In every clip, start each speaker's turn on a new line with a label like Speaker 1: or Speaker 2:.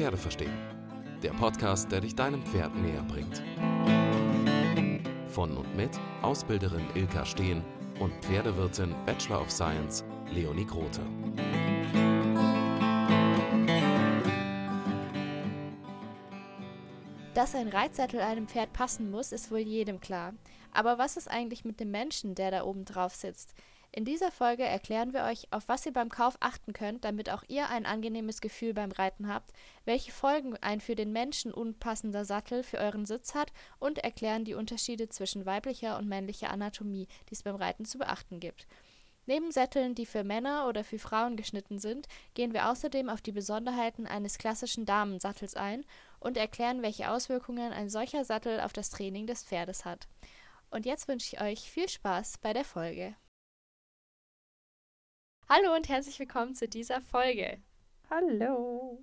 Speaker 1: Pferde verstehen. Der Podcast, der dich deinem Pferd näher bringt. Von und mit Ausbilderin Ilka Steen und Pferdewirtin Bachelor of Science Leonie Grote.
Speaker 2: Dass ein Reitsattel einem Pferd passen muss, ist wohl jedem klar. Aber was ist eigentlich mit dem Menschen, der da oben drauf sitzt? In dieser Folge erklären wir euch, auf was ihr beim Kauf achten könnt, damit auch ihr ein angenehmes Gefühl beim Reiten habt, welche Folgen ein für den Menschen unpassender Sattel für euren Sitz hat und erklären die Unterschiede zwischen weiblicher und männlicher Anatomie, die es beim Reiten zu beachten gibt. Neben Sätteln, die für Männer oder für Frauen geschnitten sind, gehen wir außerdem auf die Besonderheiten eines klassischen Damensattels ein und erklären, welche Auswirkungen ein solcher Sattel auf das Training des Pferdes hat. Und jetzt wünsche ich euch viel Spaß bei der Folge. Hallo und herzlich willkommen zu dieser Folge.
Speaker 3: Hallo.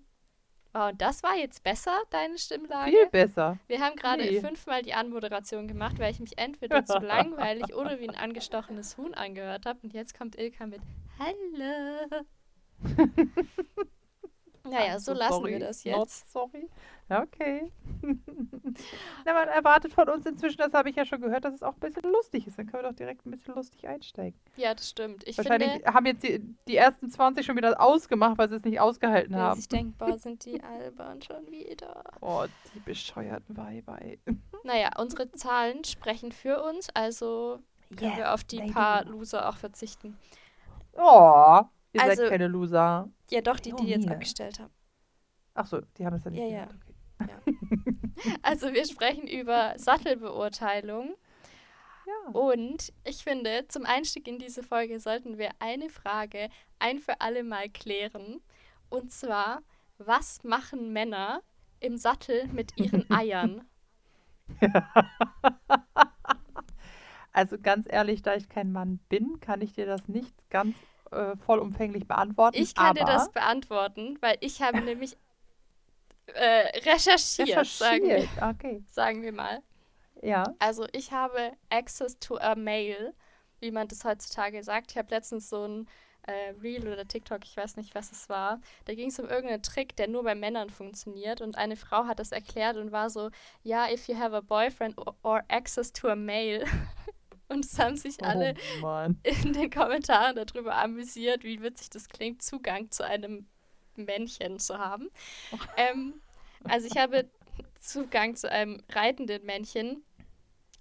Speaker 2: Oh, und das war jetzt besser, deine Stimmlage?
Speaker 3: Viel besser.
Speaker 2: Wir haben gerade
Speaker 3: Nee.
Speaker 2: fünfmal die Anmoderation gemacht, weil ich mich entweder zu langweilig oder wie ein angestochenes Huhn angehört habe. Und jetzt kommt Ilka mit Hallo. Naja, so lassen
Speaker 3: sorry,
Speaker 2: wir das jetzt.
Speaker 3: sorry. Ja, Okay. Na, man erwartet von uns inzwischen, das habe ich ja schon gehört, dass es auch ein bisschen lustig ist. Dann können wir doch direkt ein bisschen lustig einsteigen.
Speaker 2: Ja, das stimmt. Ich
Speaker 3: Wahrscheinlich
Speaker 2: finde,
Speaker 3: haben jetzt die, die ersten 20 schon wieder ausgemacht, weil sie es nicht ausgehalten haben.
Speaker 2: sich denkt, boah, sind die albern schon wieder.
Speaker 3: Oh, die bescheuerten Weiber. ey.
Speaker 2: Naja, unsere Zahlen sprechen für uns, also können wir auf die paar
Speaker 3: do.
Speaker 2: Loser auch verzichten.
Speaker 3: Oh, ihr
Speaker 2: Also-
Speaker 3: seid keine Loser.
Speaker 2: Ja, doch, die, die jetzt
Speaker 3: Leonie.
Speaker 2: abgestellt haben.
Speaker 3: Ach so, die haben es ja nicht
Speaker 2: Ja, ja.
Speaker 3: Okay.
Speaker 2: Also wir sprechen über Sattelbeurteilung.
Speaker 3: Ja.
Speaker 2: Und ich finde, zum Einstieg in diese Folge sollten wir eine Frage ein für alle Mal klären. Und zwar, was machen Männer im Sattel mit ihren Eiern?
Speaker 3: Also ganz ehrlich, da ich kein Mann bin, kann ich dir das nicht ganz äh, vollumfänglich beantworten.
Speaker 2: Ich kann dir das beantworten, weil ich habe nämlich äh, recherchiert, Sagen, wir,
Speaker 3: recherchiert. Okay.
Speaker 2: sagen wir mal.
Speaker 3: Ja.
Speaker 2: Also ich habe Access to a Mail, wie man das heutzutage sagt. Ich habe letztens so ein äh, Reel oder TikTok, ich weiß nicht, was es war. Da ging es um irgendeinen Trick, der nur bei Männern funktioniert. Und eine Frau hat das erklärt und war so, ja, if you have a boyfriend or, or access to a mail. Und es haben sich alle
Speaker 3: Oh
Speaker 2: in den Kommentaren darüber amüsiert, wie witzig das klingt, Zugang zu einem Männchen zu haben. Ähm, also ich habe Zugang zu einem reitenden Männchen,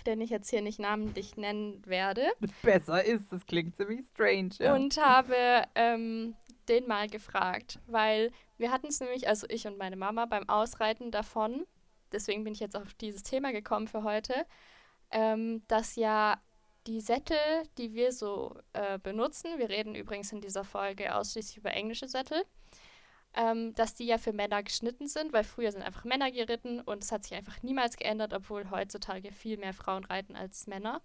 Speaker 2: den ich jetzt hier nicht namentlich nennen werde,
Speaker 3: Besser ist, das klingt ziemlich strange. Ja.
Speaker 2: und habe ähm, den mal gefragt, weil wir hatten es nämlich, also ich und meine Mama, beim Ausreiten davon, deswegen bin ich jetzt auf dieses Thema gekommen für heute, ähm, dass ja die Sättel, die wir so äh, benutzen, wir reden übrigens in dieser Folge ausschließlich über englische Sättel, ähm, dass die ja für Männer geschnitten sind, weil früher sind einfach Männer geritten und es hat sich einfach niemals geändert, obwohl heutzutage viel mehr Frauen reiten als Männer.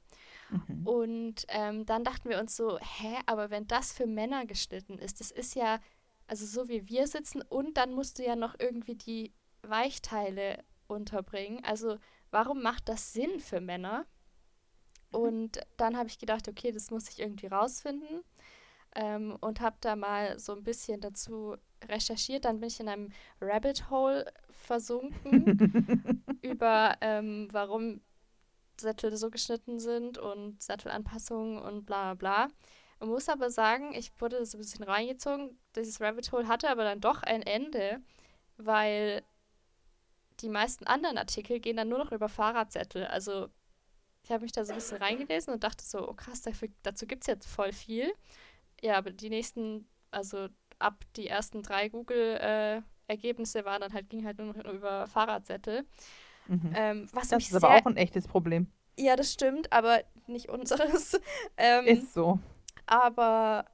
Speaker 3: Mhm.
Speaker 2: Und ähm, dann dachten wir uns so, hä, aber wenn das für Männer geschnitten ist, das ist ja, also so wie wir sitzen und dann musst du ja noch irgendwie die Weichteile unterbringen. Also warum macht das Sinn für Männer? Und dann habe ich gedacht, okay, das muss ich irgendwie rausfinden ähm, und habe da mal so ein bisschen dazu recherchiert. Dann bin ich in einem Rabbit Hole versunken über ähm, warum Sättel so geschnitten sind und Sattelanpassungen und bla bla bla. Man muss aber sagen, ich wurde so ein bisschen reingezogen. Dieses Rabbit Hole hatte aber dann doch ein Ende, weil die meisten anderen Artikel gehen dann nur noch über Fahrradsättel. Also ich habe mich da so ein bisschen reingelesen und dachte so, oh krass, dafür, dazu gibt es jetzt voll viel. Ja, aber die nächsten, also ab die ersten drei Google-Ergebnisse waren dann halt, ging halt nur noch über Fahrradsättel.
Speaker 3: Mhm.
Speaker 2: Ähm, was
Speaker 3: Das ist aber auch ein echtes Problem.
Speaker 2: ja, das stimmt, aber nicht unseres. ähm,
Speaker 3: Ist so.
Speaker 2: aber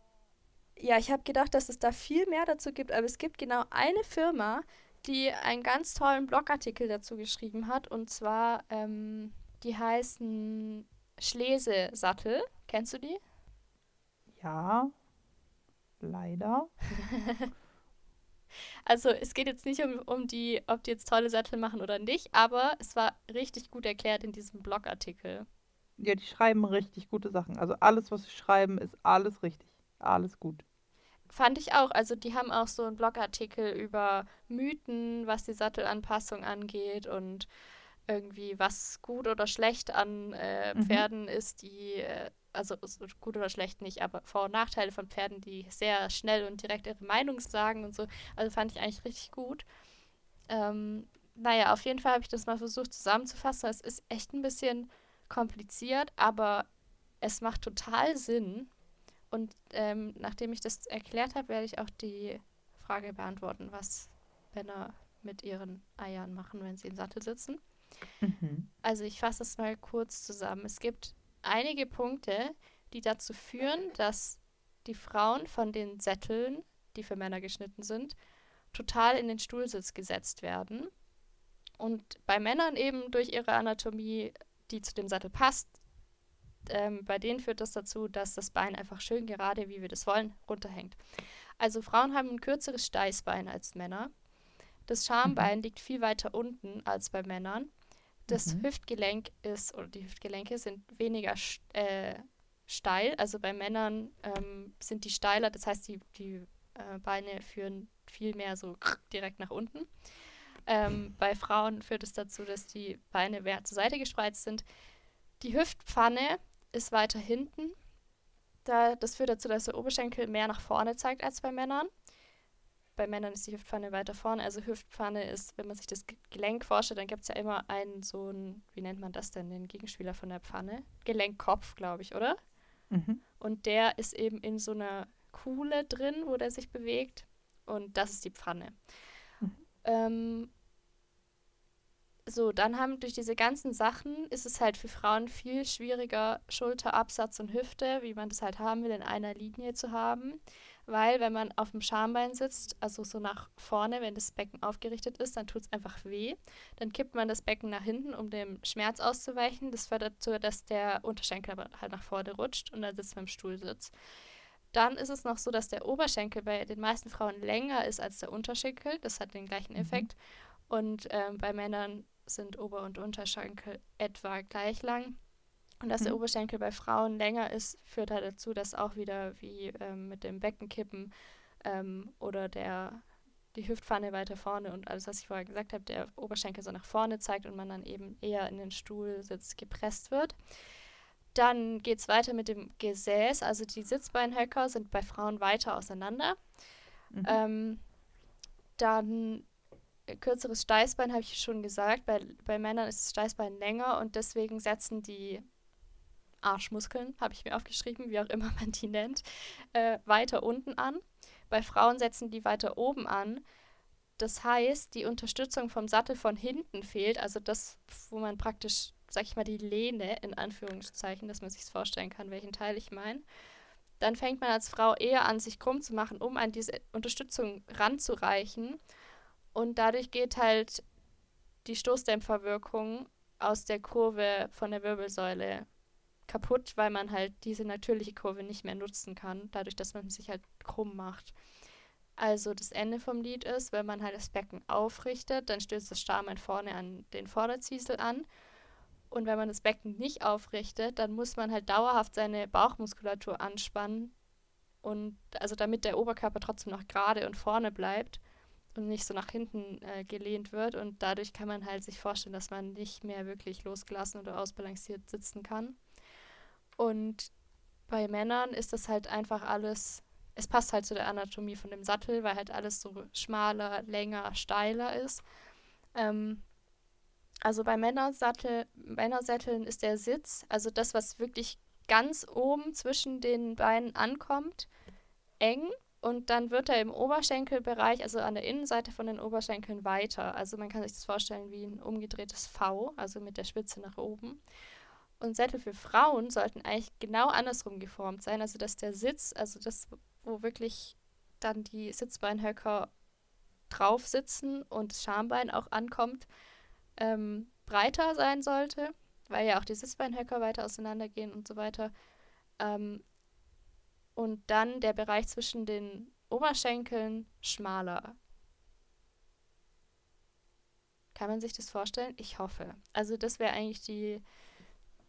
Speaker 2: ja, ich habe gedacht, dass es da viel mehr dazu gibt, aber es gibt genau eine Firma, die einen ganz tollen Blogartikel dazu geschrieben hat. Und zwar, ähm, die heißen Schlese-Sattel. Kennst du die?
Speaker 3: Ja. Leider.
Speaker 2: Also es geht jetzt nicht um, um die, ob die jetzt tolle Sattel machen oder nicht, aber es war richtig gut erklärt in diesem Blogartikel.
Speaker 3: Ja, die schreiben richtig gute Sachen. Also alles, was sie schreiben, ist alles richtig. Alles gut.
Speaker 2: fand ich auch. Also die haben auch so einen Blogartikel über Mythen, was die Sattelanpassung angeht und irgendwie was gut oder schlecht an äh, mhm. Pferden mhm. ist, die, äh, also gut oder schlecht nicht, aber Vor- und Nachteile von Pferden, die sehr schnell und direkt ihre Meinung sagen und so. Also fand ich eigentlich richtig gut. Ähm, naja, auf jeden Fall habe ich das mal versucht zusammenzufassen. Es ist echt ein bisschen kompliziert, aber es macht total Sinn. Und ähm, nachdem ich das erklärt habe, werde ich auch die Frage beantworten, was Männer mit ihren Eiern machen, wenn sie im Sattel sitzen. Mhm. Also ich fasse es mal kurz zusammen. Es gibt einige Punkte, die dazu führen, dass die Frauen von den Sätteln, die für Männer geschnitten sind, total in den Stuhlsitz gesetzt werden. Und bei Männern eben durch ihre Anatomie, die zu dem Sattel passt, ähm, bei denen führt das dazu, dass das Bein einfach schön gerade, wie wir das wollen, runterhängt. Also Frauen haben ein kürzeres Steißbein als Männer. Das Schambein mhm. liegt viel weiter unten als bei Männern. Das mhm. Hüftgelenk ist, oder die Hüftgelenke sind weniger äh, steil. Also bei Männern ähm, sind die steiler, das heißt, die, die äh, Beine führen viel mehr so direkt nach unten. Ähm, bei Frauen führt es dazu, dass die Beine mehr zur Seite gespreizt sind. Die Hüftpfanne ist weiter hinten. Da, das führt dazu, dass der Oberschenkel mehr nach vorne zeigt als bei Männern. Bei Männern ist die Hüftpfanne weiter vorne. Also Hüftpfanne ist, wenn man sich das Gelenk vorstellt, dann gibt es ja immer einen so einen, wie nennt man das denn, den Gegenspieler von der Pfanne? Gelenkkopf, glaube ich, oder? Mhm. Und der ist eben in so einer Kuhle drin, wo der sich bewegt. Und das ist die Pfanne. Mhm. Ähm, so, dann haben durch diese ganzen Sachen ist es halt für Frauen viel schwieriger, Schulter, Absatz und Hüfte, wie man das halt haben will, in einer Linie zu haben. Weil, wenn man auf dem Schambein sitzt, also so nach vorne, wenn das Becken aufgerichtet ist, dann tut es einfach weh. Dann kippt man das Becken nach hinten, um dem Schmerz auszuweichen. Das fördert dazu, dass der Unterschenkel aber halt nach vorne rutscht und dann sitzt man im Stuhlsitz. Dann ist es noch so, dass der Oberschenkel bei den meisten Frauen länger ist als der Unterschenkel. Das hat den gleichen mhm. Effekt. Und ähm, bei Männern sind Ober- und Unterschenkel etwa gleich lang. Und dass mhm. der Oberschenkel bei Frauen länger ist, führt halt dazu, dass auch wieder wie ähm, mit dem Beckenkippen ähm, oder der die Hüftpfanne weiter vorne und alles, was ich vorher gesagt habe, der Oberschenkel so nach vorne zeigt und man dann eben eher in den Stuhlsitz gepresst wird. Dann geht es weiter mit dem Gesäß. Also die Sitzbeinhöcker sind bei Frauen weiter auseinander. Mhm. Ähm, dann kürzeres Steißbein, habe ich schon gesagt. Bei, bei Männern ist das Steißbein länger und deswegen setzen die Arschmuskeln, habe ich mir aufgeschrieben, wie auch immer man die nennt, äh, weiter unten an. Bei Frauen setzen die weiter oben an. Das heißt, die Unterstützung vom Sattel von hinten fehlt, also das, wo man praktisch, sag ich mal, die Lehne in Anführungszeichen, dass man sich vorstellen kann, welchen Teil ich meine. Dann fängt man als Frau eher an, sich krumm zu machen, um an diese Unterstützung ranzureichen. Und dadurch geht halt die Stoßdämpferwirkung aus der Kurve von der Wirbelsäule kaputt, weil man halt diese natürliche Kurve nicht mehr nutzen kann, dadurch, dass man sich halt krumm macht. Also das Ende vom Lied ist, wenn man halt das Becken aufrichtet, dann stößt das Stamen vorne an den Vorderzwiesel an. Und wenn man das Becken nicht aufrichtet, dann muss man halt dauerhaft seine Bauchmuskulatur anspannen und also damit der Oberkörper trotzdem noch gerade und vorne bleibt und nicht so nach hinten äh, gelehnt wird. Und dadurch kann man halt sich vorstellen, dass man nicht mehr wirklich losgelassen oder ausbalanciert sitzen kann. Und bei Männern ist das halt einfach alles, es passt halt zu der Anatomie von dem Sattel, weil halt alles so schmaler, länger, steiler ist. Ähm, also bei Männersattel, Männersätteln ist der Sitz, also das, was wirklich ganz oben zwischen den Beinen ankommt, eng und dann wird er im Oberschenkelbereich, also an der Innenseite von den Oberschenkeln weiter. Also man kann sich das vorstellen wie ein umgedrehtes V, also mit der Spitze nach oben. Und Sättel für Frauen sollten eigentlich genau andersrum geformt sein. Also dass der Sitz, also das, wo wirklich dann die Sitzbeinhöcker drauf sitzen und das Schambein auch ankommt, ähm, breiter sein sollte, weil ja auch die Sitzbeinhöcker weiter auseinandergehen und so weiter. Ähm, und dann der Bereich zwischen den Oberschenkeln schmaler. Kann man sich das vorstellen? Ich hoffe. Also das wäre eigentlich die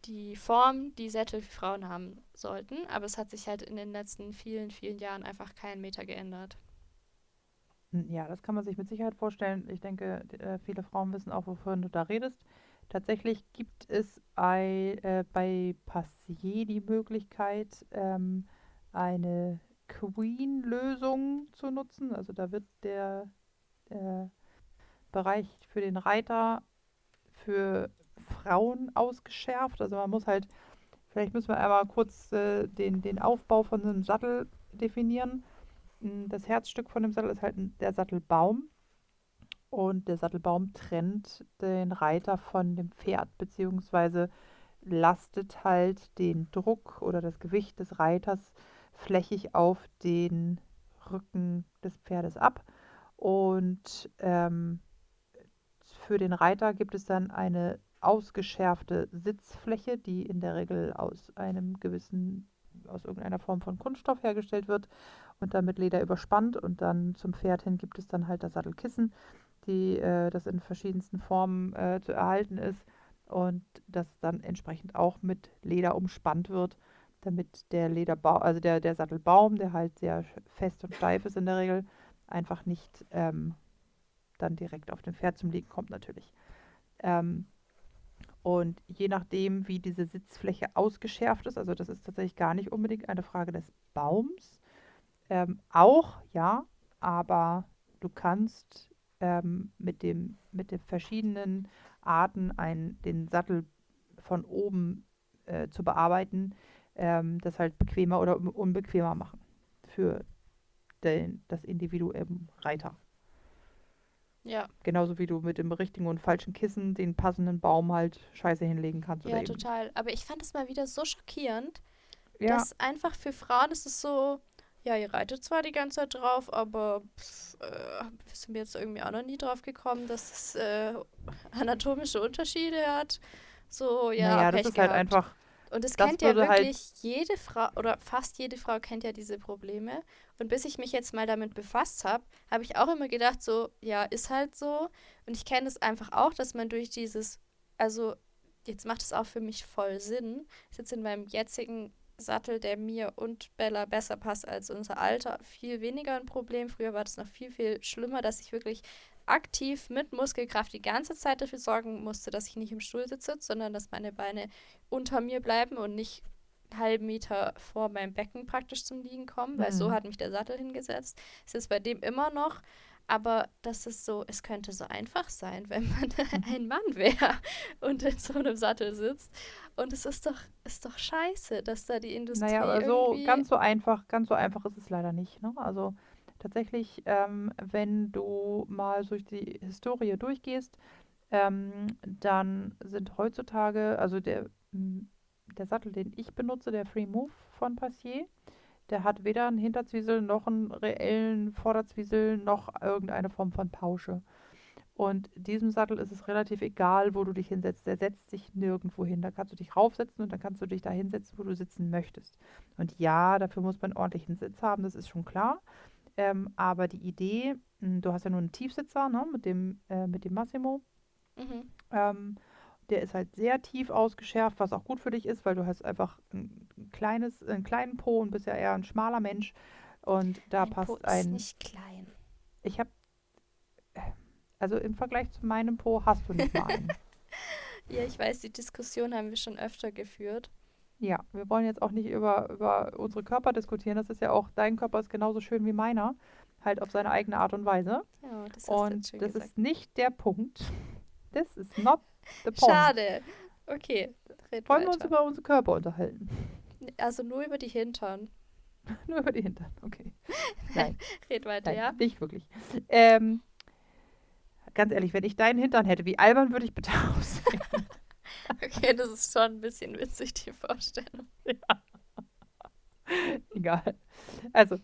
Speaker 2: die Form, die Sättel für Frauen haben sollten. Aber es hat sich halt in den letzten vielen, vielen Jahren einfach keinen Meter geändert.
Speaker 3: Ja, das kann man sich mit Sicherheit vorstellen. Ich denke, äh, viele Frauen wissen auch, wovon du da redest. Tatsächlich gibt es ein, äh, bei Passier die Möglichkeit, ähm, eine Queen-Lösung zu nutzen. Also da wird der, der Bereich für den Reiter für Frauen ausgeschärft. Also man muss halt, vielleicht müssen wir einmal kurz äh, den, den Aufbau von einem Sattel definieren. Hm, das Herzstück von dem Sattel ist halt der Sattelbaum. Und der Sattelbaum trennt den Reiter von dem Pferd, beziehungsweise lastet halt den Druck oder das Gewicht des Reiters flächig auf den Rücken des Pferdes ab. Und ähm, für den Reiter gibt es dann eine ausgeschärfte Sitzfläche, die in der Regel aus einem gewissen, aus irgendeiner Form von Kunststoff hergestellt wird und dann mit Leder überspannt. Und dann zum Pferd hin gibt es dann halt das Sattelkissen, die, äh, das in verschiedensten Formen äh, zu erhalten ist und das dann entsprechend auch mit Leder umspannt wird, damit der Lederbaum, also der, der Sattelbaum, der halt sehr fest und steif ist in der Regel, einfach nicht ähm, dann direkt auf dem Pferd zum Liegen kommt natürlich. Ähm, und je nachdem, wie diese Sitzfläche ausgeschärft ist, also das ist tatsächlich gar nicht unbedingt eine Frage des Baums, ähm, auch ja, aber du kannst ähm, mit, dem, mit den verschiedenen Arten ein, den Sattel von oben äh, zu bearbeiten, ähm, das halt bequemer oder unbequemer machen für den, das Individuum Reiter.
Speaker 2: Ja.
Speaker 3: Genauso wie du mit dem richtigen und falschen Kissen den passenden Baum halt scheiße hinlegen kannst.
Speaker 2: Ja, total. Aber ich fand es mal wieder so schockierend,
Speaker 3: ja.
Speaker 2: dass einfach für Frauen ist es so, ja, ihr reitet zwar die ganze Zeit drauf, aber pff, äh, sind wir jetzt irgendwie auch noch nie drauf gekommen, dass es äh, anatomische Unterschiede hat. So, ja,
Speaker 3: naja, das ist
Speaker 2: gehabt.
Speaker 3: halt einfach
Speaker 2: und es kennt ja
Speaker 3: halt-
Speaker 2: wirklich jede Frau oder fast jede Frau kennt ja diese Probleme. Und bis ich mich jetzt mal damit befasst habe, habe ich auch immer gedacht, so, ja, ist halt so. Und ich kenne es einfach auch, dass man durch dieses, also jetzt macht es auch für mich voll Sinn. Ich sitze in meinem jetzigen Sattel, der mir und Bella besser passt als unser Alter, viel weniger ein Problem. Früher war das noch viel, viel schlimmer, dass ich wirklich aktiv mit Muskelkraft die ganze Zeit dafür sorgen musste, dass ich nicht im Stuhl sitze, sondern dass meine Beine unter mir bleiben und nicht einen halben Meter vor meinem Becken praktisch zum Liegen kommen, weil so
Speaker 3: Mhm.
Speaker 2: hat mich der Sattel hingesetzt. Es ist bei dem immer noch, aber das ist so, es könnte so einfach sein, wenn man ein Mann wäre und in so einem Sattel sitzt. Und es ist doch, ist doch scheiße, dass da die Industrie
Speaker 3: Naja, aber so ganz so einfach, ganz so einfach ist es leider nicht. Ne? Also tatsächlich, ähm, wenn du mal durch die Historie durchgehst, ähm, dann sind heutzutage, also der, der Sattel, den ich benutze, der Free Move von Passier, der hat weder einen Hinterzwiesel noch einen reellen Vorderzwiesel noch irgendeine Form von Pausche. Und diesem Sattel ist es relativ egal, wo du dich hinsetzt. Der setzt sich nirgendwo hin. Da kannst du dich raufsetzen und dann kannst du dich da hinsetzen, wo du sitzen möchtest. Und ja, dafür muss man einen ordentlichen Sitz haben, das ist schon klar. Ähm, aber die Idee, mh, du hast ja nur einen Tiefsitzer ne, mit, dem, äh, mit dem Massimo.
Speaker 2: Mhm.
Speaker 3: Ähm, der ist halt sehr tief ausgeschärft, was auch gut für dich ist, weil du hast einfach ein kleines, einen kleinen Po und bist ja eher ein schmaler Mensch. Und da
Speaker 2: Mein
Speaker 3: passt
Speaker 2: Po ist
Speaker 3: ein.
Speaker 2: nicht klein.
Speaker 3: Ich habe. Also im Vergleich zu meinem Po hast du nicht mal einen.
Speaker 2: Ja, ich weiß, die Diskussion haben wir schon öfter geführt.
Speaker 3: Ja, wir wollen jetzt auch nicht über, über unsere Körper diskutieren. Das ist ja auch, dein Körper ist genauso schön wie meiner. Halt auf seine eigene Art und Weise.
Speaker 2: Ja, das hast
Speaker 3: Und
Speaker 2: schön
Speaker 3: das
Speaker 2: gesagt.
Speaker 3: ist nicht der Punkt. Das ist not the point.
Speaker 2: Schade. Okay, red
Speaker 3: Wollen wir uns
Speaker 2: weiter.
Speaker 3: über unsere Körper unterhalten?
Speaker 2: Also nur über die Hintern.
Speaker 3: Nur über die Hintern, okay. Nein,
Speaker 2: Red weiter,
Speaker 3: nein
Speaker 2: ja?
Speaker 3: nicht wirklich. Ähm, ganz ehrlich, wenn ich deinen Hintern hätte, wie albern würde ich bitte aussehen?
Speaker 2: Okay, das ist schon ein bisschen witzig, die Vorstellung.
Speaker 3: Egal. Also,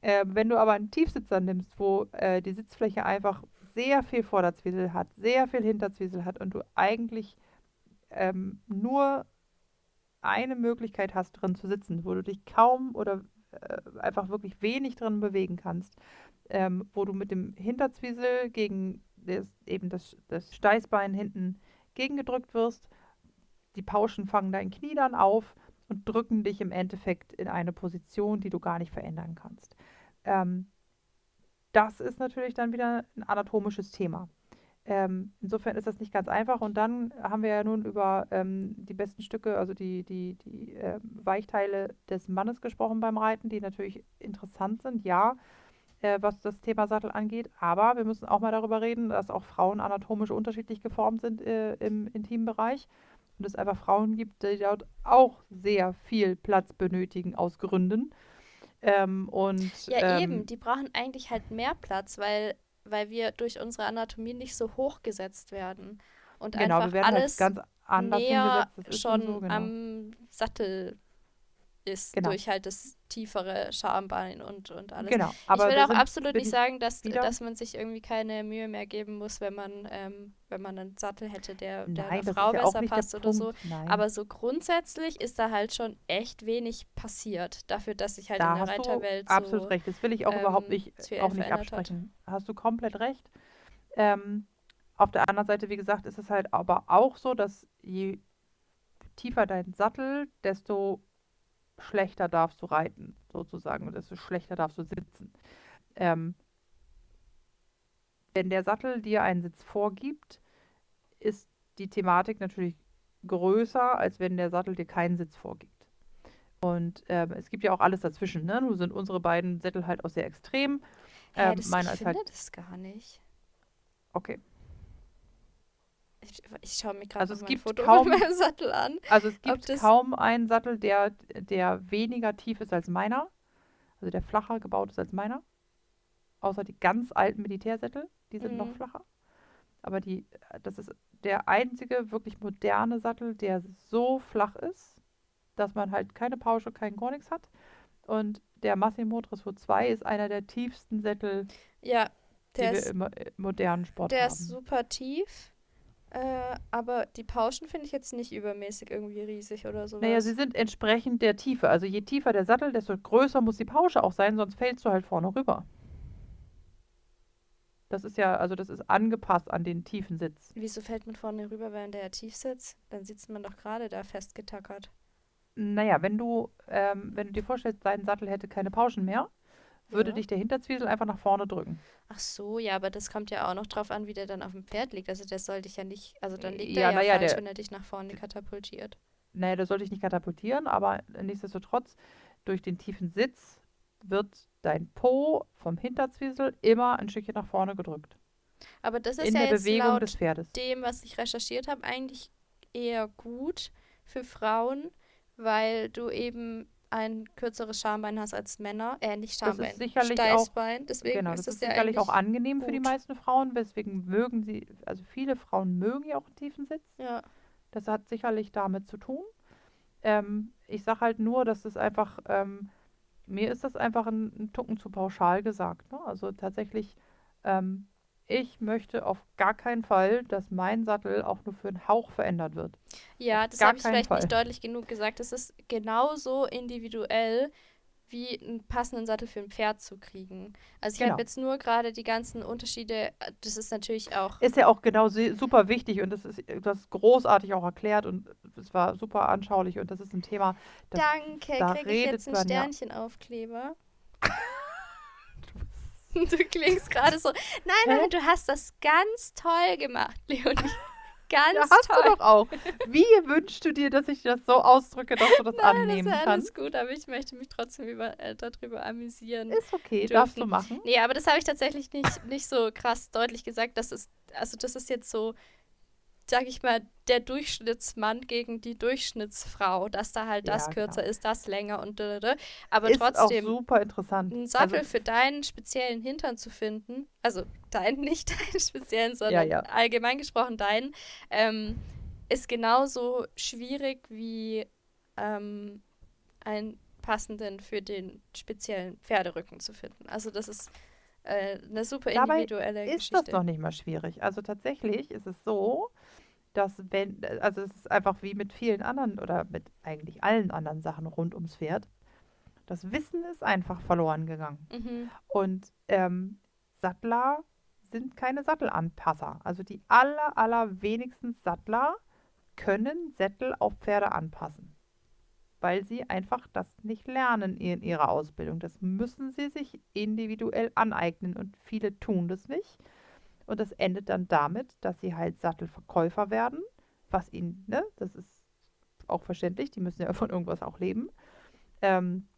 Speaker 3: äh, wenn du aber einen Tiefsitzer nimmst, wo äh, die Sitzfläche einfach sehr viel Vorderzwiesel hat, sehr viel Hinterzwiesel hat und du eigentlich ähm, nur eine Möglichkeit hast, drin zu sitzen, wo du dich kaum oder äh, einfach wirklich wenig drin bewegen kannst, ähm, wo du mit dem Hinterzwiesel gegen das, eben das, das Steißbein hinten gegengedrückt wirst die Pauschen fangen dein Knie dann auf und drücken dich im Endeffekt in eine Position, die du gar nicht verändern kannst. Ähm, das ist natürlich dann wieder ein anatomisches Thema. Ähm, insofern ist das nicht ganz einfach. Und dann haben wir ja nun über ähm, die besten Stücke, also die, die, die äh, Weichteile des Mannes gesprochen beim Reiten, die natürlich interessant sind, ja, äh, was das Thema Sattel angeht. Aber wir müssen auch mal darüber reden, dass auch Frauen anatomisch unterschiedlich geformt sind äh, im Intimbereich. Und es einfach Frauen gibt, die dort auch sehr viel Platz benötigen aus Gründen. Ähm, und,
Speaker 2: ja,
Speaker 3: ähm,
Speaker 2: eben, die brauchen eigentlich halt mehr Platz, weil weil wir durch unsere Anatomie nicht so hoch gesetzt werden. Und
Speaker 3: genau,
Speaker 2: einfach
Speaker 3: wir werden
Speaker 2: alles
Speaker 3: halt ganz anders
Speaker 2: näher schon
Speaker 3: so, genau.
Speaker 2: am Sattel ist,
Speaker 3: Genau.
Speaker 2: durch halt das tiefere Schambein und, und alles.
Speaker 3: Genau, aber
Speaker 2: ich will auch absolut nicht
Speaker 3: ich
Speaker 2: sagen, dass,
Speaker 3: wieder-
Speaker 2: dass man sich irgendwie keine Mühe mehr geben muss, wenn man, ähm, wenn man einen Sattel hätte, der, der
Speaker 3: Nein,
Speaker 2: einer Frau
Speaker 3: ja
Speaker 2: besser
Speaker 3: nicht
Speaker 2: passt
Speaker 3: der
Speaker 2: oder so.
Speaker 3: Punkt. Nein.
Speaker 2: Aber so grundsätzlich ist da halt schon echt wenig passiert, dafür, dass sich halt
Speaker 3: da
Speaker 2: in der Reiterwelt
Speaker 3: absolut
Speaker 2: so
Speaker 3: recht. Das will ich auch überhaupt
Speaker 2: ähm,
Speaker 3: nicht,
Speaker 2: viel
Speaker 3: auch nicht
Speaker 2: verändert hat.
Speaker 3: absprechen. Hast du komplett recht. Ähm, auf der anderen Seite, wie gesagt, ist es halt aber auch so, dass je tiefer dein Sattel, desto schlechter darfst du reiten, sozusagen, und desto schlechter darfst du sitzen. Ähm, wenn der Sattel dir einen Sitz vorgibt, ist die Thematik natürlich größer, als wenn der Sattel dir keinen Sitz vorgibt. Und ähm, es gibt ja auch alles dazwischen. Ne? Nun sind unsere beiden Sättel halt auch sehr extrem.
Speaker 2: Hä,
Speaker 3: Ähm,
Speaker 2: das, ich finde
Speaker 3: halt,
Speaker 2: das gar nicht.
Speaker 3: okay.
Speaker 2: Ich, ich schaue mir gerade
Speaker 3: Also
Speaker 2: noch
Speaker 3: es gibt
Speaker 2: Foto
Speaker 3: kaum-
Speaker 2: meinem Sattel an.
Speaker 3: Also es gibt kaum einen Sattel, der, der weniger tief ist als meiner. Also der flacher gebaut ist als meiner. Außer die ganz alten Militärsättel, die sind noch
Speaker 2: Mhm.
Speaker 3: flacher. Aber die, das ist der einzige wirklich moderne Sattel, der so flach ist, dass man halt keine Pausche, keinen gar nichts hat. Und der Massimo Dressur 2 ist einer der tiefsten Sättel,
Speaker 2: Ja,
Speaker 3: die
Speaker 2: der
Speaker 3: wir
Speaker 2: ist,
Speaker 3: im äh, modernen Sport
Speaker 2: der
Speaker 3: haben.
Speaker 2: ist super tief. Äh, aber die Pauschen finde ich jetzt nicht übermäßig irgendwie riesig oder sowas.
Speaker 3: Naja, sie sind entsprechend der Tiefe. Also je tiefer der Sattel, desto größer muss die Pausche auch sein, sonst fällst du halt vorne rüber. Das ist ja, also das ist angepasst an den tiefen Sitz.
Speaker 2: Wieso fällt man vorne rüber, während der tief sitzt? Dann sitzt man doch gerade da festgetackert.
Speaker 3: Naja, wenn du, ähm, wenn du dir vorstellst, dein Sattel hätte keine Pauschen mehr, würde
Speaker 2: Ja.
Speaker 3: dich der Hinterzwiesel einfach nach vorne drücken.
Speaker 2: Ach so, ja, aber das kommt ja auch noch drauf an, wie der dann auf dem Pferd liegt. Also der soll dich ja nicht, also dann liegt
Speaker 3: Ja,
Speaker 2: er ja falsch,
Speaker 3: der-
Speaker 2: wenn er dich nach vorne katapultiert.
Speaker 3: Naja, das sollte ich nicht katapultieren, aber nichtsdestotrotz, durch den tiefen Sitz wird dein Po vom Hinterzwiesel immer ein Stückchen nach vorne gedrückt.
Speaker 2: Aber das ist
Speaker 3: In
Speaker 2: ja
Speaker 3: der
Speaker 2: jetzt
Speaker 3: Bewegung
Speaker 2: laut
Speaker 3: des Pferdes.
Speaker 2: dem, was ich recherchiert habe, eigentlich eher gut für Frauen, weil du eben ein kürzeres Schambein hast als Männer. Äh, nicht
Speaker 3: Das
Speaker 2: Schambein,
Speaker 3: auch-
Speaker 2: Steißbein. Deswegen
Speaker 3: Genau,
Speaker 2: ist
Speaker 3: das
Speaker 2: das
Speaker 3: ist
Speaker 2: ja
Speaker 3: sicherlich auch angenehm für die
Speaker 2: gut.
Speaker 3: meisten Frauen, weswegen mögen sie, also viele Frauen mögen ja auch einen tiefen Sitz.
Speaker 2: Ja,
Speaker 3: Das hat sicherlich damit zu tun. Ähm, ich sage halt nur, dass es einfach, ähm, mir ist das einfach ein, ein Tucken zu pauschal gesagt. Ne? Also tatsächlich, ähm, ich möchte auf gar keinen Fall, dass mein Sattel auch nur für einen Hauch verändert wird.
Speaker 2: ja
Speaker 3: Auf
Speaker 2: das habe ich vielleicht
Speaker 3: Fall.
Speaker 2: nicht deutlich genug gesagt. Das ist genauso individuell wie einen passenden Sattel für ein Pferd zu kriegen. Also ich
Speaker 3: Genau.
Speaker 2: habe jetzt nur gerade die ganzen Unterschiede, äh, das ist natürlich auch
Speaker 3: Ist ja auch genau super wichtig und das ist, du hast großartig auch erklärt und es war super anschaulich und das ist ein Thema, das
Speaker 2: Danke,
Speaker 3: da
Speaker 2: kriege ich jetzt einen
Speaker 3: man ja-?
Speaker 2: Du klingst gerade so. Nein, nein, du hast das ganz toll gemacht, Leonie. Ganz
Speaker 3: Ja, hast
Speaker 2: toll.
Speaker 3: du doch auch. Wie wünschst du dir, dass ich das so ausdrücke, dass du das
Speaker 2: Nein,
Speaker 3: annehmen
Speaker 2: das ist
Speaker 3: kannst?
Speaker 2: alles gut, aber ich möchte mich trotzdem über, äh, darüber amüsieren.
Speaker 3: Ist okay, darfst du
Speaker 2: dürfen.
Speaker 3: machen.
Speaker 2: Nee, aber das habe ich tatsächlich nicht, nicht so krass deutlich gesagt. Das ist, also das ist jetzt so, sag ich mal, der Durchschnittsmann gegen die Durchschnittsfrau, dass da halt das
Speaker 3: Ja,
Speaker 2: kürzer
Speaker 3: klar.
Speaker 2: ist, das länger und da, da, da. aber
Speaker 3: ist
Speaker 2: trotzdem
Speaker 3: auch super interessant.
Speaker 2: einen Sattel
Speaker 3: Also,
Speaker 2: für deinen speziellen Hintern zu finden, also deinen, nicht deinen speziellen, sondern
Speaker 3: ja.
Speaker 2: allgemein gesprochen deinen, ähm, ist genauso schwierig wie ähm, einen passenden für den speziellen Pferderücken zu finden. Also das ist äh, eine super
Speaker 3: Dabei
Speaker 2: individuelle
Speaker 3: ist
Speaker 2: Geschichte.
Speaker 3: das noch nicht mal schwierig. Also tatsächlich ist es so, dass wenn, also es ist einfach wie mit vielen anderen oder mit eigentlich allen anderen Sachen rund ums Pferd, das Wissen ist einfach verloren gegangen.
Speaker 2: Mhm.
Speaker 3: Und ähm, Sattler sind keine Sattelanpasser. Also die aller, aller wenigsten Sattler können Sättel auf Pferde anpassen, weil sie einfach das nicht lernen in ihrer Ausbildung. Das müssen sie sich individuell aneignen und viele tun das nicht. Und das endet dann damit, dass sie halt Sattelverkäufer werden, was ihnen, ne, das ist auch verständlich, die müssen ja von irgendwas auch leben. Ähm,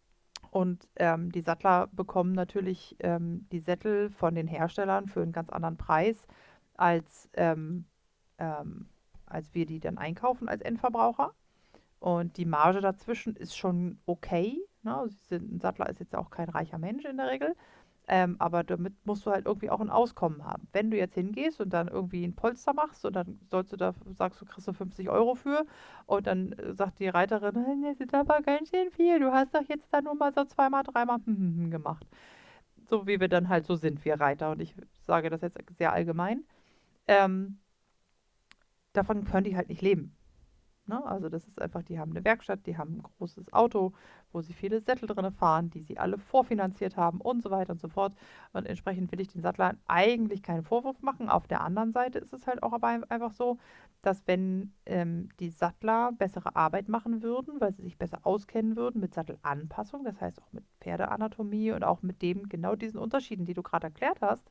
Speaker 3: und ähm, die Sattler bekommen natürlich ähm, die Sättel von den Herstellern für einen ganz anderen Preis, als, ähm, ähm, als wir die dann einkaufen als Endverbraucher. Und die Marge dazwischen ist schon okay. Ne? Ein Sattler ist jetzt auch kein reicher Mensch in der Regel. Ähm, aber damit musst du halt irgendwie auch ein Auskommen haben. Wenn du jetzt hingehst und dann irgendwie ein Polster machst und dann sollst du da, sagst du, kriegst du 50 Euro für und dann äh, sagt die Reiterin, das ist aber ganz schön viel, du hast doch jetzt da nur mal so zweimal, dreimal gemacht. So wie wir dann halt so sind, wir Reiter. Und ich sage das jetzt sehr allgemein. Ähm, davon können die halt nicht leben. Ne? Also das ist einfach, die haben eine Werkstatt, die haben ein großes Auto, wo sie viele Sättel drin fahren, die sie alle vorfinanziert haben und so weiter und so fort. Und entsprechend will ich den Sattlern eigentlich keinen Vorwurf machen. Auf der anderen Seite ist es halt auch aber einfach so, dass wenn ähm, die Sattler bessere Arbeit machen würden, weil sie sich besser auskennen würden mit Sattelanpassung, das heißt auch mit Pferdeanatomie und auch mit dem genau diesen Unterschieden, die du gerade erklärt hast,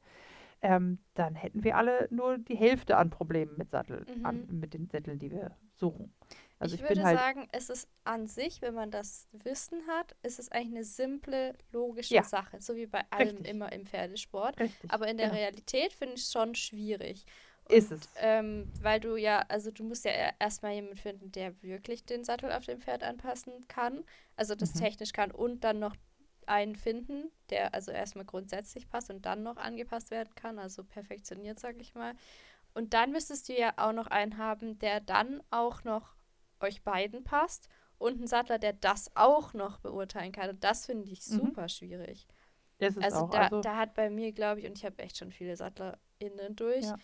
Speaker 3: ähm, dann hätten wir alle nur die Hälfte an Problemen mit Sattel, mhm. an, mit den Sätteln, die wir suchen.
Speaker 2: Also ich, ich würde halt sagen, es ist an sich, wenn man das Wissen hat, ist es eigentlich eine simple, logische ja. Sache, so wie bei allem Richtig. immer im Pferdesport. Richtig. Aber in der genau. Realität finde ich es schon schwierig. Und,
Speaker 3: ist es.
Speaker 2: Ähm, weil du ja, also du musst ja erstmal jemanden finden, der wirklich den Sattel auf dem Pferd anpassen kann, also das mhm. technisch kann und dann noch einen finden, der also erstmal grundsätzlich passt und dann noch angepasst werden kann, also perfektioniert, sag ich mal. Und dann müsstest du ja auch noch einen haben, der dann auch noch euch beiden passt und einen Sattler, der das auch noch beurteilen kann. Und das finde ich mhm. super mhm. schwierig. also, da, also da hat bei mir, glaube ich, und ich habe echt schon viele SattlerInnen durch, ja.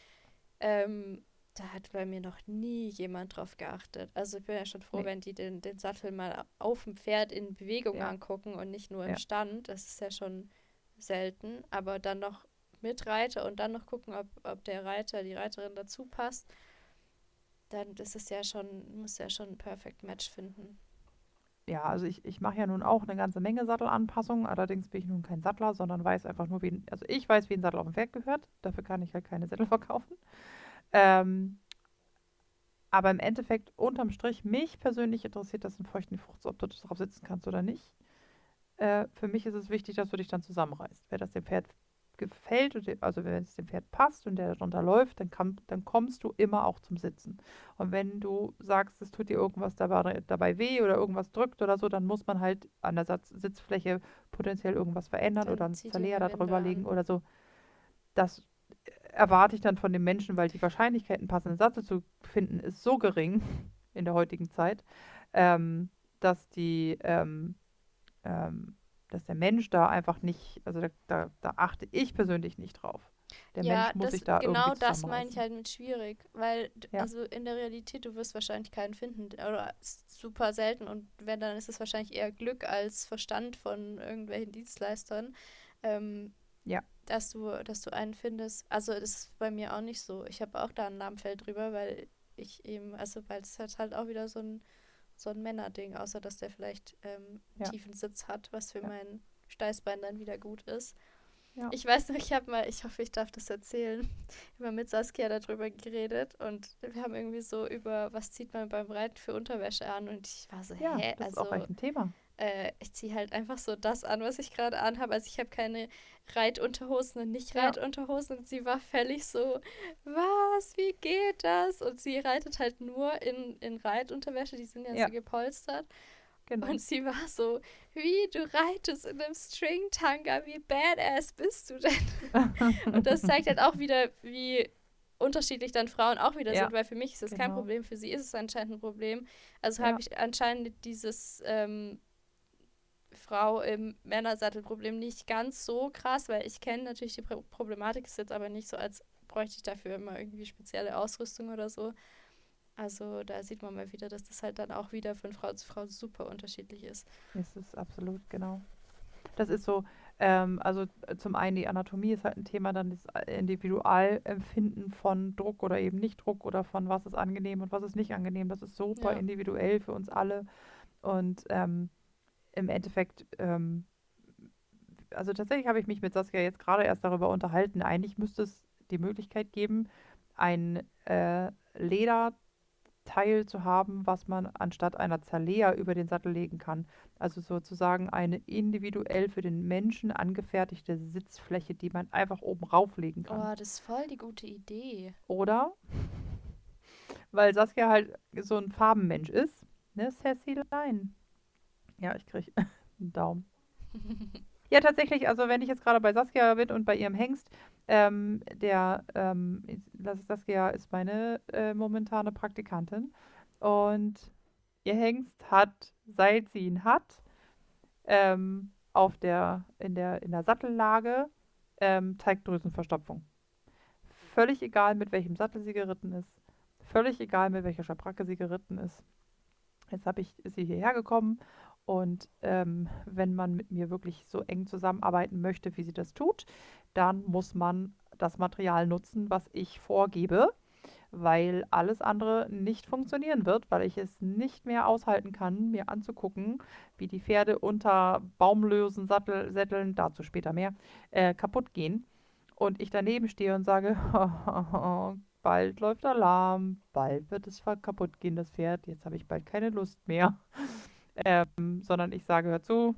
Speaker 2: ähm, da hat bei mir noch nie jemand drauf geachtet. Also ich bin ja schon froh, nee. wenn die den, den Sattel mal auf dem Pferd in Bewegung ja. angucken und nicht nur im ja. Stand. Das ist ja schon selten. Aber dann noch mit Reiter und dann noch gucken, ob, ob der Reiter, die Reiterin dazu passt, dann ist es ja schon, muss ja schon ein Perfect Match finden.
Speaker 3: Ja, also ich, ich mache ja nun auch eine ganze Menge Sattelanpassungen, allerdings bin ich nun kein Sattler, sondern weiß einfach nur, wie, also ich weiß, wie ein Sattel auf dem Pferd gehört, dafür kann ich halt keine Sättel verkaufen. Ähm, aber im Endeffekt, unterm Strich, mich persönlich interessiert das in feuchten Fruchts, ob du drauf sitzen kannst oder nicht. Äh, für mich ist es wichtig, dass du dich dann zusammenreißt. Wer das dem Pferd gefällt, also wenn es dem Pferd passt und der darunter läuft, dann, kann, dann kommst du immer auch zum Sitzen. Und wenn du sagst, es tut dir irgendwas dabei, dabei weh oder irgendwas drückt oder so, dann muss man halt an der Satz Sitzfläche potenziell irgendwas verändern dann oder einen Zerleger darüber legen oder so. Das erwarte ich dann von dem Menschen, weil die Wahrscheinlichkeit, einen passenden Satz zu finden, ist so gering in der heutigen Zeit, ähm, dass die, ähm, ähm, dass der Mensch da einfach nicht, also da, da, da achte ich persönlich nicht drauf. Der ja, Mensch muss das, sich da
Speaker 2: genau das meine ich halt mit schwierig, weil ja. also in der Realität du wirst wahrscheinlich keinen finden oder super selten und wenn dann ist es wahrscheinlich eher Glück als Verstand von irgendwelchen Dienstleistern. Ähm,
Speaker 3: ja
Speaker 2: dass du, dass du einen findest. Also das ist bei mir auch nicht so. Ich habe auch da ein Namenfeld drüber, weil ich eben, also weil es halt, halt auch wieder so ein, so ein Männerding, außer dass der vielleicht ähm, ja. tiefen Sitz hat, was für ja. mein Steißbein dann wieder gut ist. Ja. Ich weiß noch, ich habe mal, ich hoffe, ich darf das erzählen, immer mit Saskia darüber geredet und wir haben irgendwie so über, was zieht man beim Reiten für Unterwäsche an und ich war so,
Speaker 3: ja, hä? Das also, ist auch echt ein Thema
Speaker 2: äh, ich ziehe halt einfach so das an, was ich gerade anhabe. Also ich habe keine Reitunterhosen und nicht Reitunterhosen. Und sie war völlig so, was, wie geht das? Und sie reitet halt nur in, in Reitunterwäsche, die sind ja, ja. so gepolstert. Genau. Und sie war so, wie, du reitest in einem String-Tanga, wie badass bist du denn? und das zeigt halt auch wieder, wie unterschiedlich dann Frauen auch wieder ja. sind, weil für mich ist das genau. kein Problem, für sie ist es anscheinend ein Problem. Also ja. habe ich anscheinend dieses ähm, Frau im Männersattelproblem nicht ganz so krass, weil ich kenne natürlich die Problematik, ist jetzt aber nicht so, als bräuchte ich dafür immer irgendwie spezielle Ausrüstung oder so. Also da sieht man mal wieder, dass das halt dann auch wieder von Frau zu Frau super unterschiedlich ist.
Speaker 3: Ist es absolut, genau. Das ist so, Ähm, also äh, zum einen die Anatomie ist halt ein Thema, dann das Individualempfinden von Druck oder eben nicht Druck oder von was ist angenehm und was ist nicht angenehm. Das ist super
Speaker 2: Ja.
Speaker 3: individuell für uns alle. Und ähm, im Endeffekt, ähm, also tatsächlich habe ich mich mit Saskia jetzt gerade erst darüber unterhalten. Eigentlich müsste es die Möglichkeit geben, ein äh, Lederteil zu haben, was man anstatt einer Zerleha über den Sattel legen kann. Also sozusagen eine individuell für den Menschen angefertigte Sitzfläche, die man einfach oben rauflegen kann.
Speaker 2: Oh, das ist voll die gute Idee.
Speaker 3: Oder? Weil Saskia halt so ein Farbenmensch ist. Ne, Ceciline? Ja, ich krieg einen Daumen. Ja, tatsächlich, also wenn ich jetzt gerade bei Saskia bin und bei ihrem Hengst, ähm, der, ähm, Saskia ist meine äh, momentane Praktikantin und ihr Hengst hat, seit sie ihn hat, ähm, auf der, in der, in der Sattellage ähm, Teigdrüsenverstopfung. Völlig egal, mit welchem Sattel sie geritten ist. Völlig egal, mit welcher Schabracke sie geritten ist. Jetzt habe ich, ist sie hierher gekommen und ähm, wenn man mit mir wirklich so eng zusammenarbeiten möchte, wie sie das tut, dann muss man das Material nutzen, was ich vorgebe, weil alles andere nicht funktionieren wird, weil ich es nicht mehr aushalten kann, mir anzugucken, wie die Pferde unter baumlösen Sattel, Sätteln, dazu später mehr, äh, kaputt gehen. Und ich daneben stehe und sage, bald läuft Alarm, bald wird es kaputt gehen, das Pferd, jetzt habe ich bald keine Lust mehr. Ähm, sondern ich sage, hör zu,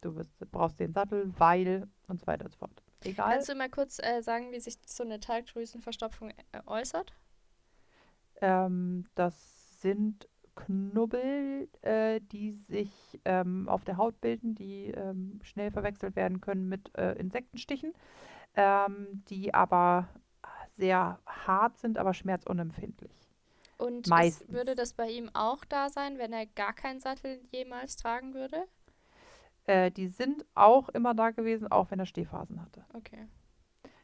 Speaker 3: du wirst, brauchst den Sattel, weil und so weiter und so fort. Egal.
Speaker 2: Kannst du mal kurz äh, sagen, wie sich so eine Talgdrüsenverstopfung äh, äußert?
Speaker 3: Ähm, das sind Knubbel, äh, die sich ähm, auf der Haut bilden, die ähm, schnell verwechselt werden können mit äh, Insektenstichen, ähm, die aber sehr hart sind, aber schmerzunempfindlich.
Speaker 2: Und es,
Speaker 3: Meistens.
Speaker 2: würde das bei ihm auch da sein, wenn er gar keinen Sattel jemals tragen würde?
Speaker 3: Äh, die sind auch immer da gewesen, auch wenn er Stehphasen hatte.
Speaker 2: Okay.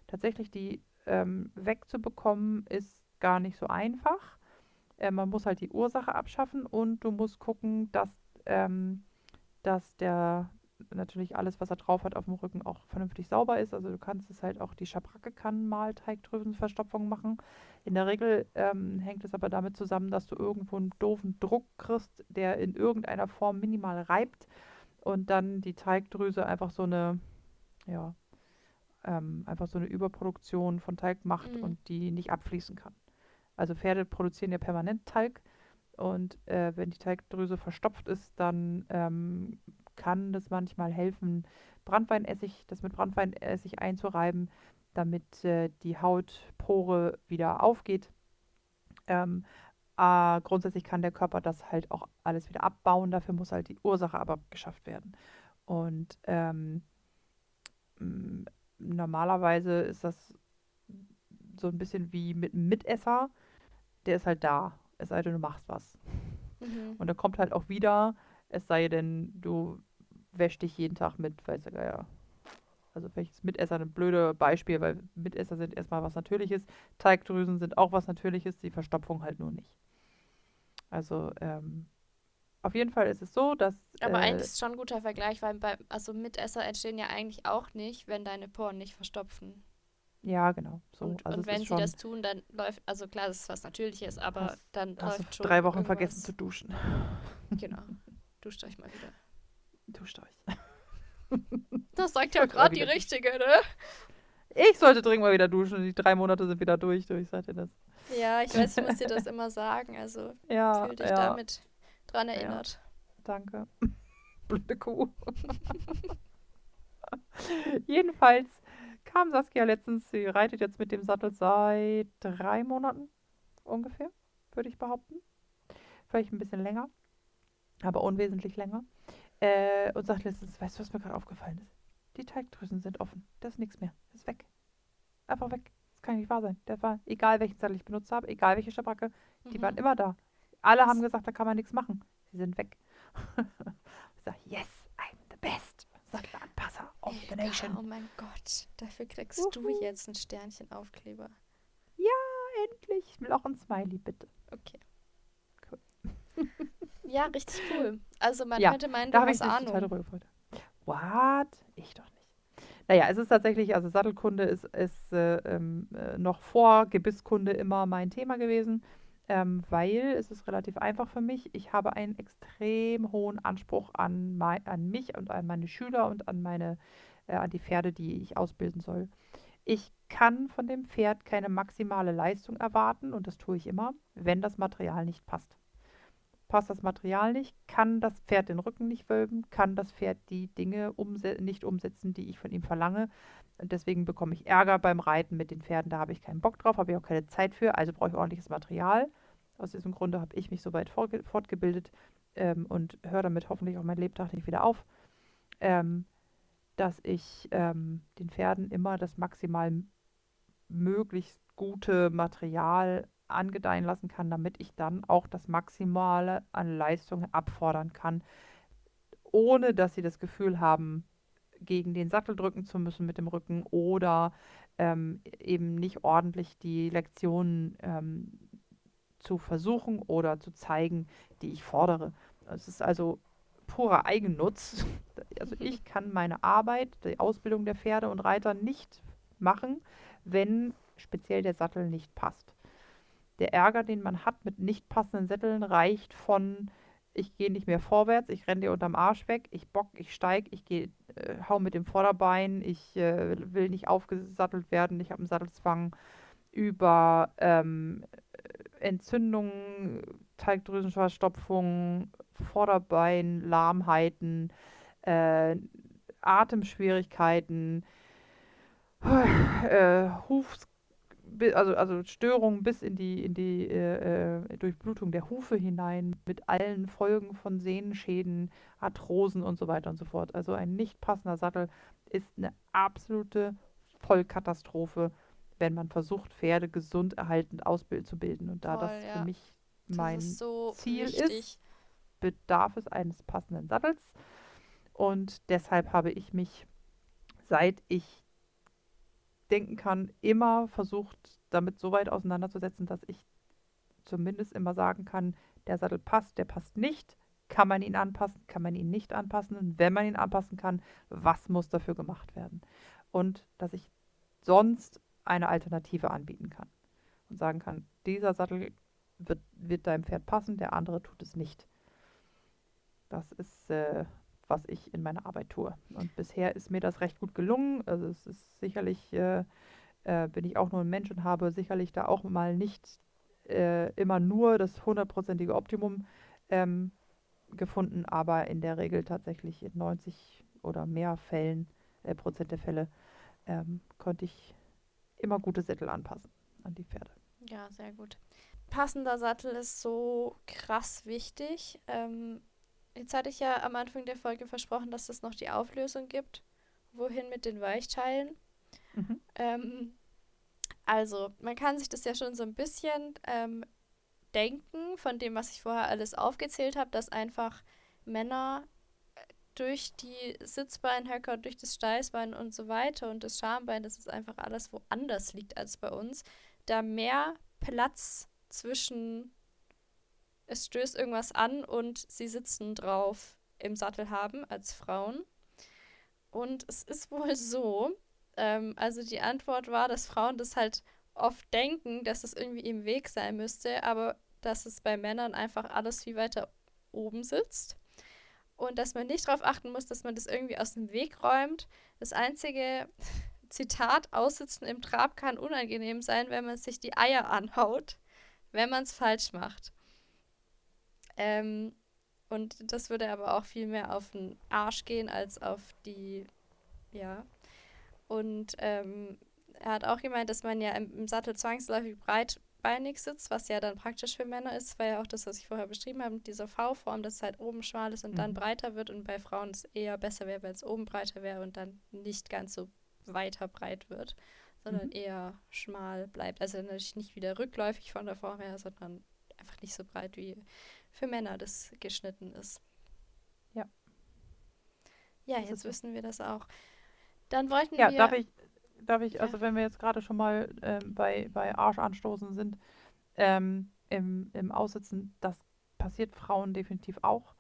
Speaker 3: Tatsächlich die ähm, wegzubekommen ist gar nicht so einfach. Äh, man muss halt die Ursache abschaffen und du musst gucken, dass, ähm, dass der natürlich alles, was er drauf hat auf dem Rücken, auch vernünftig sauber ist. Also du kannst es halt auch, die Schabracke kann mal Teigdrüsenverstopfung machen. In der Regel ähm, hängt es aber damit zusammen, dass du irgendwo einen doofen Druck kriegst, der in irgendeiner Form minimal reibt und dann die Teigdrüse einfach so eine, ja, ähm, einfach so eine Überproduktion von Talg macht
Speaker 2: Mhm.
Speaker 3: und die nicht abfließen kann. Also Pferde produzieren ja permanent Talg und äh, wenn die Talgdrüse verstopft ist, dann ähm, kann das manchmal helfen, Brandweinessig, das mit Brandweinessig einzureiben, damit äh, die Hautpore wieder aufgeht. Ähm, äh, grundsätzlich kann der Körper das halt auch alles wieder abbauen, dafür muss halt die Ursache aber geschafft werden. Und ähm, m, normalerweise ist das so ein bisschen wie mit einem Mitesser, der ist halt da, es sei denn, du machst was.
Speaker 2: Mhm.
Speaker 3: Und er kommt halt auch wieder, es sei denn, du wäschst dich jeden Tag mit, weiß der Geier. Also vielleicht ist Mitesser ein blödes Beispiel, weil Mitesser sind erstmal was Natürliches, Teigdrüsen sind auch was Natürliches, die Verstopfung halt nur nicht. Also ähm, auf jeden Fall ist es so, dass
Speaker 2: Aber
Speaker 3: äh,
Speaker 2: eigentlich ist es schon ein guter Vergleich, weil bei, also Mitesser entstehen ja eigentlich auch nicht, wenn deine Poren nicht verstopfen.
Speaker 3: ja genau so.
Speaker 2: Und,
Speaker 3: also
Speaker 2: und wenn sie das tun, dann läuft, also klar, das ist was Natürliches, aber
Speaker 3: Hast-
Speaker 2: dann
Speaker 3: hast
Speaker 2: läuft
Speaker 3: du
Speaker 2: schon
Speaker 3: drei Wochen
Speaker 2: irgendwas.
Speaker 3: vergessen zu duschen.
Speaker 2: Genau. Duscht euch mal wieder.
Speaker 3: Duscht euch.
Speaker 2: Das sagt ja gerade die Richtige, ne?
Speaker 3: Ich sollte dringend mal wieder duschen. Die drei Monate sind wieder durch. Du, ich sag dir das.
Speaker 2: Ja, ich weiß, ich muss dir das immer sagen, also
Speaker 3: Ja,
Speaker 2: fühl dich
Speaker 3: ja.
Speaker 2: damit dran
Speaker 3: Ja.
Speaker 2: erinnert.
Speaker 3: Danke. Blöde Kuh. Jedenfalls kam Saskia letztens, sie reitet jetzt mit dem Sattel seit drei Monaten ungefähr, würde ich behaupten. Vielleicht ein bisschen länger, aber unwesentlich länger. Äh, und sagt letztens, weißt du, was mir gerade aufgefallen ist? Die Teigdrüsen sind offen. Das ist nichts mehr. Das ist weg. Einfach weg. Das kann nicht wahr sein. Der war, egal welchen Sattel ich benutzt habe, egal welche Schabracke, die
Speaker 2: Mhm.
Speaker 3: waren immer da. Alle haben
Speaker 2: Das-
Speaker 3: gesagt, da kann man nichts machen. Sie sind weg. ich sage, yes, I'm the best. Sattelanpasser of the nation.
Speaker 2: Oh mein Gott, dafür kriegst du
Speaker 3: Wuhu.
Speaker 2: jetzt ein Sternchenaufkleber.
Speaker 3: Endlich. Ich will auch ein Smiley, bitte.
Speaker 2: Okay.
Speaker 3: Cool.
Speaker 2: Ja, richtig cool. Also man
Speaker 3: Ja,
Speaker 2: könnte meinen,
Speaker 3: Da
Speaker 2: du
Speaker 3: ich
Speaker 2: hast
Speaker 3: total
Speaker 2: Ahnung.
Speaker 3: darüber gefreut. What? Ich doch nicht. naja, es ist tatsächlich, also Sattelkunde ist, ist äh, ähm, äh, noch vor Gebisskunde immer mein Thema gewesen, ähm, weil es ist relativ einfach für mich. Ich habe einen extrem hohen Anspruch an, mei- an mich und an meine Schüler und an meine, äh, an die Pferde, die ich ausbilden soll. Ich kann von dem Pferd keine maximale Leistung erwarten und das tue ich immer, wenn das Material nicht passt. Passt das Material nicht, kann das Pferd den Rücken nicht wölben, kann das Pferd die Dinge umse nicht umsetzen, die ich von ihm verlange. Und deswegen bekomme ich Ärger beim Reiten mit den Pferden. Da habe ich keinen Bock drauf, habe ich auch keine Zeit für, also brauche ich ordentliches Material. Aus diesem Grunde habe ich mich so weit fortgebildet ähm, und höre damit hoffentlich auch mein Lebtag nicht wieder auf, ähm, dass ich ähm, den Pferden immer das maximal möglichst gute Material angedeihen lassen kann, damit ich dann auch das Maximale an Leistung abfordern kann, ohne dass sie das Gefühl haben, gegen den Sattel drücken zu müssen mit dem Rücken oder ähm, eben nicht ordentlich die Lektionen ähm, zu versuchen oder zu zeigen, die ich fordere. Es ist also purer Eigennutz. Also ich kann meine Arbeit, die Ausbildung der Pferde und Reiter nicht machen, wenn speziell der Sattel nicht passt. Der Ärger, den man hat mit nicht passenden Sätteln, reicht von ich gehe nicht mehr vorwärts, ich renne dir unterm Arsch weg, ich bock, ich steig, ich gehe, äh, hau mit dem Vorderbein, ich äh, will nicht aufgesattelt werden, ich habe einen Sattelzwang über ähm, Entzündungen, Teigdrüsenverstopfung, Vorderbein, Lahmheiten, äh, Atemschwierigkeiten, äh, Huf, also, also Störungen bis in die, in die äh, äh, Durchblutung der Hufe hinein mit allen Folgen von Sehnenschäden, Arthrosen und so weiter und so fort. Also ein nicht passender Sattel ist eine absolute Vollkatastrophe, wenn man versucht, Pferde gesund erhaltend auszubilden. Und da
Speaker 2: Voll,
Speaker 3: das
Speaker 2: ja.
Speaker 3: für mich mein
Speaker 2: ist so
Speaker 3: Ziel
Speaker 2: wichtig.
Speaker 3: ist, bedarf es eines passenden Sattels. Und deshalb habe ich mich, seit ich denken kann, immer versucht, damit so weit auseinanderzusetzen, dass ich zumindest immer sagen kann, der Sattel passt, der passt nicht. Kann man ihn anpassen, kann man ihn nicht anpassen? Und wenn man ihn anpassen kann, was muss dafür gemacht werden? Und dass ich sonst eine Alternative anbieten kann und sagen kann, dieser Sattel wird, wird deinem Pferd passen, der andere tut es nicht. Das ist, äh, was ich in meiner Arbeit tue. Und bisher ist mir das recht gut gelungen. Also es ist sicherlich, äh, äh, bin ich auch nur ein Mensch und habe sicherlich da auch mal nicht äh, immer nur das hundertprozentige Optimum ähm, gefunden, aber in der Regel tatsächlich in 90 oder mehr Fällen, äh, Prozent der Fälle, ähm, konnte ich immer gute Sättel anpassen an die Pferde.
Speaker 2: Ja, sehr gut. Passender Sattel ist so krass wichtig. Ähm, jetzt hatte ich ja am Anfang der Folge versprochen, dass es noch die Auflösung gibt. Wohin mit den Weichteilen?
Speaker 3: Mhm.
Speaker 2: Ähm, also, man kann sich das ja schon so ein bisschen ähm, denken von dem, was ich vorher alles aufgezählt habe, dass einfach Männer äh, durch die Sitzbeinhöcker, durch das Steißbein und so weiter und das Schambein, das ist einfach alles woanders liegt als bei uns, da mehr Platz zwischen es stößt irgendwas an und sie sitzen drauf im Sattel haben als Frauen. Und es ist wohl so, ähm, also die Antwort war, dass Frauen das halt oft denken, dass es irgendwie im Weg sein müsste, aber dass es bei Männern einfach alles viel weiter oben sitzt. Und dass man nicht darauf achten muss, dass man das irgendwie aus dem Weg räumt. Das einzige Zitat, Aussitzen im Trab kann unangenehm sein, wenn man sich die Eier anhaut, wenn man es falsch macht. Ähm, und das würde aber auch viel mehr auf den Arsch gehen als auf die, ja. Und ähm, er hat auch gemeint, dass man ja im, im Sattel zwangsläufig breitbeinig sitzt, was ja dann praktisch für Männer ist. War ja auch das, was ich vorher beschrieben habe, mit dieser V-Form, dass es halt oben schmal ist und dann
Speaker 3: Mhm.
Speaker 2: breiter wird. Und bei Frauen es eher besser wäre, wenn es oben breiter wäre und dann nicht ganz so weiter breit wird, sondern
Speaker 3: Mhm.
Speaker 2: eher schmal bleibt. Also natürlich nicht wieder rückläufig von der Form her, sondern einfach nicht so breit wie für Männer das geschnitten ist.
Speaker 3: Ja.
Speaker 2: Ja,
Speaker 3: Das
Speaker 2: jetzt wissen wir das auch. Dann wollten
Speaker 3: Ja,
Speaker 2: wir.
Speaker 3: darf ich, darf ich,
Speaker 2: Ja.
Speaker 3: also wenn wir jetzt gerade schon mal ähm, bei, bei Arsch anstoßen sind, ähm, im, im Aussitzen, das passiert Frauen definitiv auch.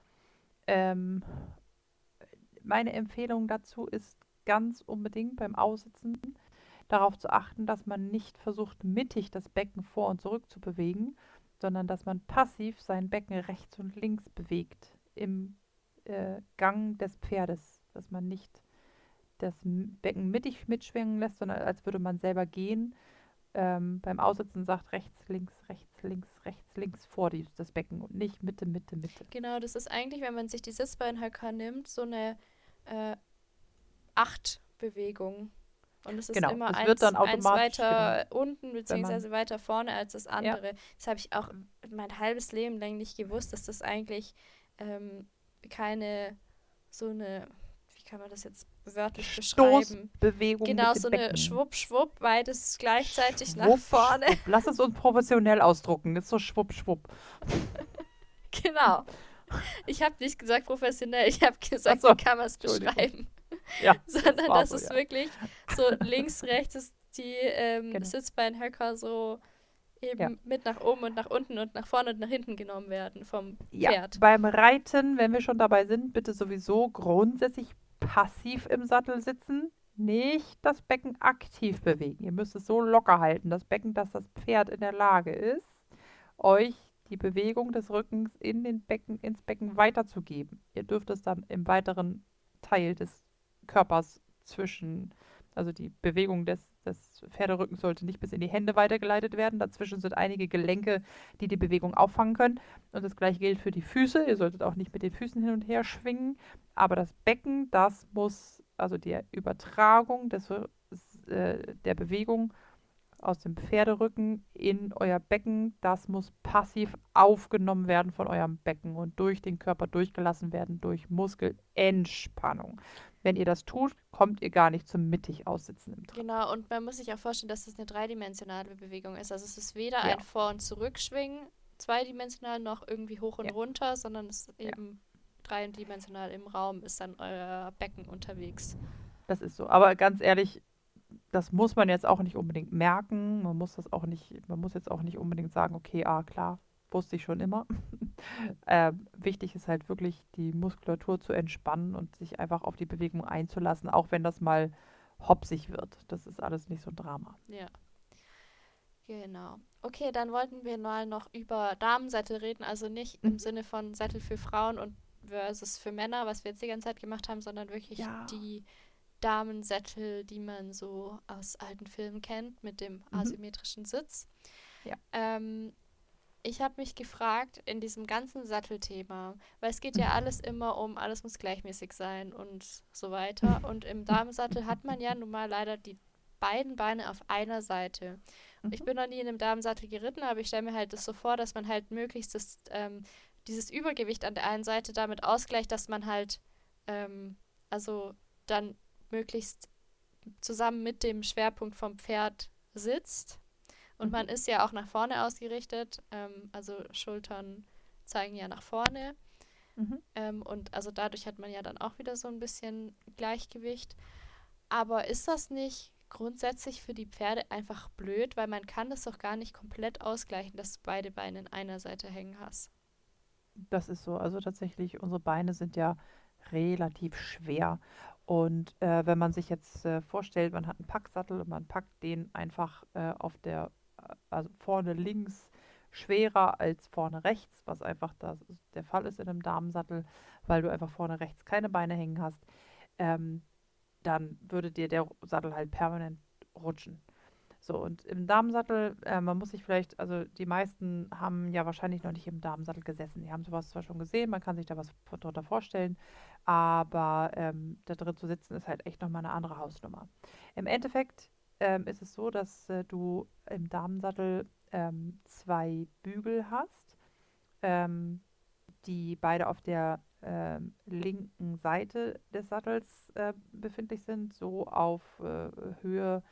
Speaker 3: Ähm, meine Empfehlung dazu ist ganz unbedingt beim Aussitzen darauf zu achten, dass man nicht versucht, mittig das Becken vor und zurück zu bewegen, sondern dass man passiv sein Becken rechts und links bewegt im äh, Gang des Pferdes, dass man nicht das Becken mittig mitschwingen lässt, sondern als würde man selber gehen. Ähm, beim Aussitzen sagt rechts, links, rechts, links, rechts, links vor die, das Becken und nicht Mitte, Mitte, Mitte.
Speaker 2: Genau, das ist eigentlich, wenn man sich die Sitzbeinhöcker nimmt, so eine äh, Acht-Bewegung. Und es ist
Speaker 3: genau,
Speaker 2: immer
Speaker 3: es
Speaker 2: eins, eins weiter
Speaker 3: genau.
Speaker 2: unten beziehungsweise weiter vorne als das andere. Das habe ich auch mein halbes Leben lang nicht gewusst, dass das eigentlich ähm, keine so eine, wie kann man das jetzt wörtlich beschreiben?
Speaker 3: Stoßbewegung
Speaker 2: Genau, so eine. Schwupp, Schwupp, beides gleichzeitig nach
Speaker 3: Schwupp,
Speaker 2: vorne.
Speaker 3: Schwupp. Lass es uns professionell ausdrucken. Ist so schwupp, schwupp.
Speaker 2: Genau. Ich habe nicht gesagt professionell, ich habe gesagt,
Speaker 3: so,
Speaker 2: wie kann man es beschreiben.
Speaker 3: Ja,
Speaker 2: Sondern
Speaker 3: war
Speaker 2: das
Speaker 3: so,
Speaker 2: ist
Speaker 3: ja.
Speaker 2: wirklich so links, rechts ist die ähm,
Speaker 3: Genau.
Speaker 2: Sitzbeinhöcker so eben
Speaker 3: Ja.
Speaker 2: mit nach oben und nach unten und nach vorne und nach hinten genommen werden vom
Speaker 3: Ja,
Speaker 2: Pferd.
Speaker 3: beim Reiten, wenn wir schon dabei sind, bitte sowieso grundsätzlich passiv im Sattel sitzen, nicht das Becken aktiv bewegen. Ihr müsst es so locker halten, das Becken, dass das Pferd in der Lage ist, euch die Bewegung des Rückens in den Becken, ins Becken weiterzugeben. Ihr dürft es dann im weiteren Teil des Körpers zwischen, also die Bewegung des, des Pferderückens sollte nicht bis in die Hände weitergeleitet werden. Dazwischen sind einige Gelenke, die die Bewegung auffangen können. Und das gleiche gilt für die Füße. Ihr solltet auch nicht mit den Füßen hin und her schwingen. Aber das Becken, das muss, also die Übertragung des, äh, der Bewegung aus dem Pferderücken in euer Becken, das muss passiv aufgenommen werden von eurem Becken und durch den Körper durchgelassen werden durch Muskelentspannung. Wenn ihr das tut, kommt ihr gar nicht zum mittig aussitzen im Trab.
Speaker 2: Genau, und man muss sich auch vorstellen, dass es eine dreidimensionale Bewegung ist. Also es ist weder
Speaker 3: Ja.
Speaker 2: ein Vor- und Zurückschwingen zweidimensional noch irgendwie hoch und
Speaker 3: Ja.
Speaker 2: runter, sondern es ist
Speaker 3: Ja.
Speaker 2: eben dreidimensional im Raum ist dann euer Becken unterwegs.
Speaker 3: Das ist so. Aber ganz ehrlich, das muss man jetzt auch nicht unbedingt merken. Man muss das auch nicht, man muss jetzt auch nicht unbedingt sagen, okay, ah klar, wusste ich schon immer. ähm, wichtig ist halt wirklich, die Muskulatur zu entspannen und sich einfach auf die Bewegung einzulassen, auch wenn das mal hopsig wird. Das ist alles nicht so ein Drama.
Speaker 2: Ja. Genau. Okay, dann wollten wir mal noch über Damensättel reden, also nicht im
Speaker 3: Mhm.
Speaker 2: Sinne von Sättel für Frauen und versus für Männer, was wir jetzt die ganze Zeit gemacht haben, sondern wirklich
Speaker 3: Ja.
Speaker 2: die Damensättel, die man so aus alten Filmen kennt, mit dem
Speaker 3: Mhm.
Speaker 2: asymmetrischen Sitz.
Speaker 3: Ja.
Speaker 2: Ähm, ich habe mich gefragt in diesem ganzen Sattelthema, weil es geht ja
Speaker 3: Mhm.
Speaker 2: alles immer um, alles muss gleichmäßig sein und so weiter. Und im Damensattel hat man ja nun mal leider die beiden Beine auf einer Seite. Ich
Speaker 3: Mhm.
Speaker 2: bin noch nie in einem Damensattel geritten, aber ich stelle mir halt das so vor, dass man halt möglichst das, ähm, dieses Übergewicht an der einen Seite damit ausgleicht, dass man halt ähm, also dann möglichst zusammen mit dem Schwerpunkt vom Pferd sitzt. Und
Speaker 3: Mhm.
Speaker 2: man ist ja auch nach vorne ausgerichtet, ähm, also Schultern zeigen ja nach vorne.
Speaker 3: Mhm.
Speaker 2: Ähm, und also dadurch hat man ja dann auch wieder so ein bisschen Gleichgewicht. Aber ist das nicht grundsätzlich für die Pferde einfach blöd, weil man kann das doch gar nicht komplett ausgleichen, dass du beide Beine in einer Seite hängen hast.
Speaker 3: Das ist so. Also tatsächlich, unsere Beine sind ja relativ schwer. Und äh, wenn man sich jetzt äh, vorstellt, man hat einen Packsattel und man packt den einfach äh, auf der, äh, also vorne links schwerer als vorne rechts, was einfach das der Fall ist in einem Damensattel, weil du einfach vorne rechts keine Beine hängen hast, ähm, dann würde dir der Sattel halt permanent rutschen. So, und im Damensattel, äh, man muss sich vielleicht, also die meisten haben ja wahrscheinlich noch nicht im Damensattel gesessen. Die haben sowas zwar schon gesehen, man kann sich da was drunter vorstellen, aber ähm, da drin zu sitzen ist halt echt nochmal eine andere Hausnummer. Im Endeffekt ähm, ist es so, dass äh, du im Damensattel ähm, zwei Bügel hast, ähm, die beide auf der ähm, linken Seite des Sattels äh, befindlich sind, so auf äh, Höhe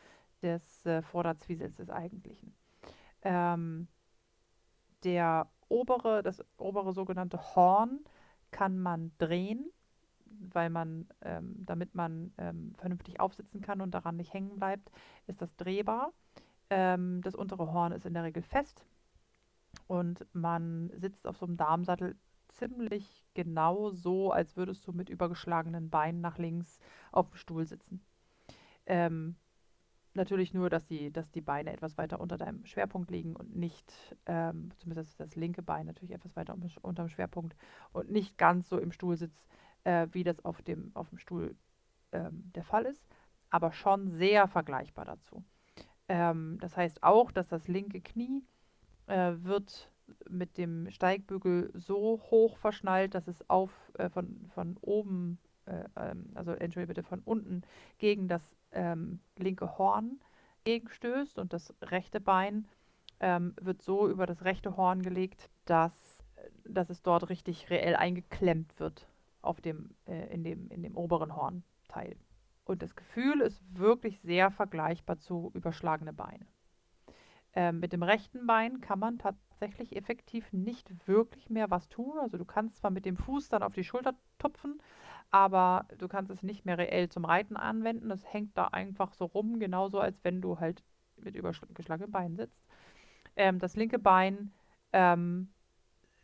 Speaker 3: des äh, Vorderzwiesels des eigentlichen. Ähm, der obere, das obere sogenannte Horn kann man drehen, weil man, ähm, damit man ähm, vernünftig aufsitzen kann und daran nicht hängen bleibt, ist das drehbar. Ähm, das untere Horn ist in der Regel fest und man sitzt auf so einem Darmsattel ziemlich genau so, als würdest du mit übergeschlagenen Beinen nach links auf dem Stuhl sitzen. Ähm, natürlich nur, dass die, dass die Beine etwas weiter unter deinem Schwerpunkt liegen und nicht, ähm, zumindest das linke Bein natürlich etwas weiter um, unter dem Schwerpunkt und nicht ganz so im Stuhl sitzt, äh, wie das auf dem, auf dem Stuhl ähm, der Fall ist, aber schon sehr vergleichbar dazu. Ähm, das heißt auch, dass das linke Knie äh, wird mit dem Steigbügel so hoch verschnallt, dass es auf äh, von, von oben, äh, ähm, also entschuldige bitte, von unten gegen das ähm, linke Horn gegenstößt und das rechte Bein ähm, wird so über das rechte Horn gelegt, dass, dass es dort richtig reell eingeklemmt wird auf dem, äh, in, dem, in dem oberen Hornteil. Und das Gefühl ist wirklich sehr vergleichbar zu überschlagene Beine. Ähm, mit dem rechten Bein kann man tatsächlich effektiv nicht wirklich mehr was tun. Also du kannst zwar mit dem Fuß dann auf die Schulter tupfen, aber du kannst es nicht mehr reell zum Reiten anwenden. Das hängt da einfach so rum, genauso als wenn du halt mit übergeschlagenen Beinen sitzt. Ähm, das linke Bein ähm,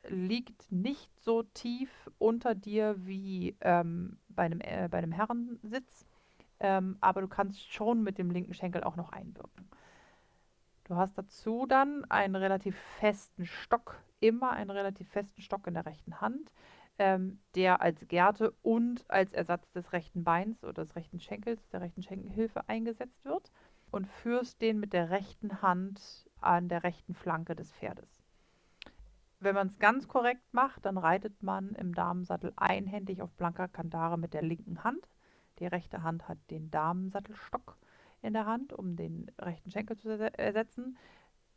Speaker 3: liegt nicht so tief unter dir wie ähm, bei, einem, äh, bei einem Herrensitz, ähm, aber du kannst schon mit dem linken Schenkel auch noch einwirken. Du hast dazu dann einen relativ festen Stock, immer einen relativ festen Stock in der rechten Hand, ähm, der als Gerte und als Ersatz des rechten Beins oder des rechten Schenkels, der rechten Schenkelhilfe eingesetzt wird und führst den mit der rechten Hand an der rechten Flanke des Pferdes. Wenn man es ganz korrekt macht, dann reitet man im Damensattel einhändig auf blanker Kandare mit der linken Hand. Die rechte Hand hat den Damensattelstock in der Hand, um den rechten Schenkel zu ersetzen.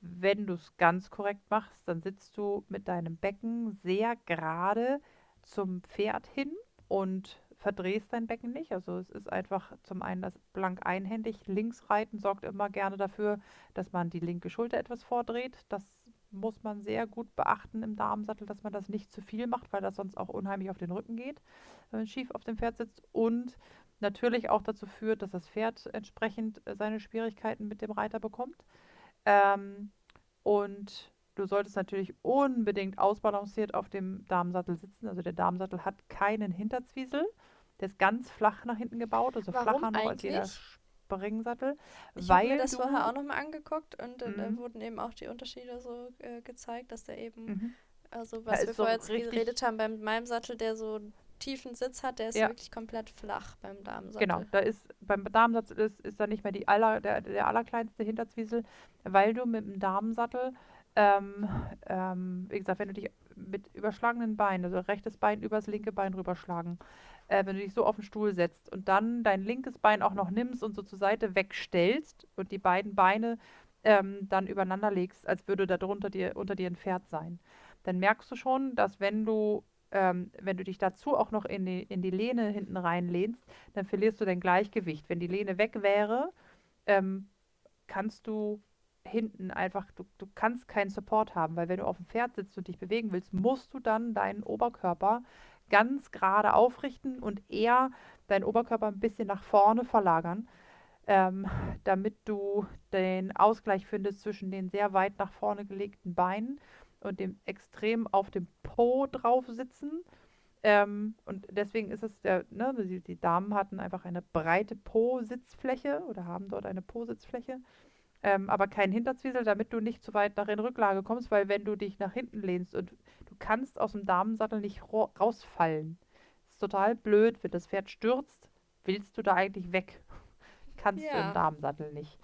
Speaker 3: Wenn du es ganz korrekt machst, dann sitzt du mit deinem Becken sehr gerade zum Pferd hin und verdrehst dein Becken nicht. Also es ist einfach zum einen das blank einhändig. Links reiten sorgt immer gerne dafür, dass man die linke Schulter etwas vordreht. Das muss man sehr gut beachten im Darmsattel, dass man das nicht zu viel macht, weil das sonst auch unheimlich auf den Rücken geht, wenn man schief auf dem Pferd sitzt. Und natürlich auch dazu führt, dass das Pferd entsprechend seine Schwierigkeiten mit dem Reiter bekommt. Ähm, und du solltest natürlich unbedingt ausbalanciert auf dem Damensattel sitzen. Also der Damensattel hat keinen Hinterzwiesel. Der ist ganz flach nach hinten gebaut, also
Speaker 2: Warum
Speaker 3: flacher noch als jeder Springsattel.
Speaker 2: Ich habe mir das vorher auch nochmal angeguckt und äh, da
Speaker 3: Mhm.
Speaker 2: wurden eben auch die Unterschiede so äh, gezeigt, dass der eben,
Speaker 3: Mhm.
Speaker 2: also
Speaker 3: Da
Speaker 2: was wir
Speaker 3: so
Speaker 2: vorher jetzt geredet haben, bei meinem Sattel, der so einen tiefen Sitz hat, der ist
Speaker 3: Ja.
Speaker 2: wirklich komplett flach beim Damensattel.
Speaker 3: Genau, da ist beim Damensattel ist, ist da nicht mehr die aller, der, der allerkleinste Hinterzwiesel, weil du mit dem Damensattel, ähm, ähm, wie gesagt, wenn du dich mit überschlagenen Beinen, also rechtes Bein übers linke Bein rüberschlagen, äh, wenn du dich so auf den Stuhl setzt und dann dein linkes Bein auch noch nimmst und so zur Seite wegstellst und die beiden Beine ähm, dann übereinander legst, als würde da drunter dir, unter dir ein Pferd sein, dann merkst du schon, dass wenn du ähm, wenn du dich dazu auch noch in die, in die Lehne hinten reinlehnst, dann verlierst du dein Gleichgewicht. Wenn die Lehne weg wäre, ähm, kannst du hinten einfach, du, du kannst keinen Support haben, weil wenn du auf dem Pferd sitzt und dich bewegen willst, musst du dann deinen Oberkörper ganz gerade aufrichten und eher deinen Oberkörper ein bisschen nach vorne verlagern, ähm, damit du den Ausgleich findest zwischen den sehr weit nach vorne gelegten Beinen und dem extrem auf dem Po drauf sitzen. Ähm, und deswegen ist es der, ne, die, die Damen hatten einfach eine breite Po-Sitzfläche oder haben dort eine Po-Sitzfläche, ähm, aber keinen Hinterzwiesel, damit du nicht zu weit nach in Rücklage kommst, weil wenn du dich nach hinten lehnst und du kannst aus dem Damensattel nicht rausfallen. ist total blöd, wenn das Pferd stürzt, willst du da eigentlich weg. Kannst du
Speaker 2: Ja.
Speaker 3: im Damensattel nicht.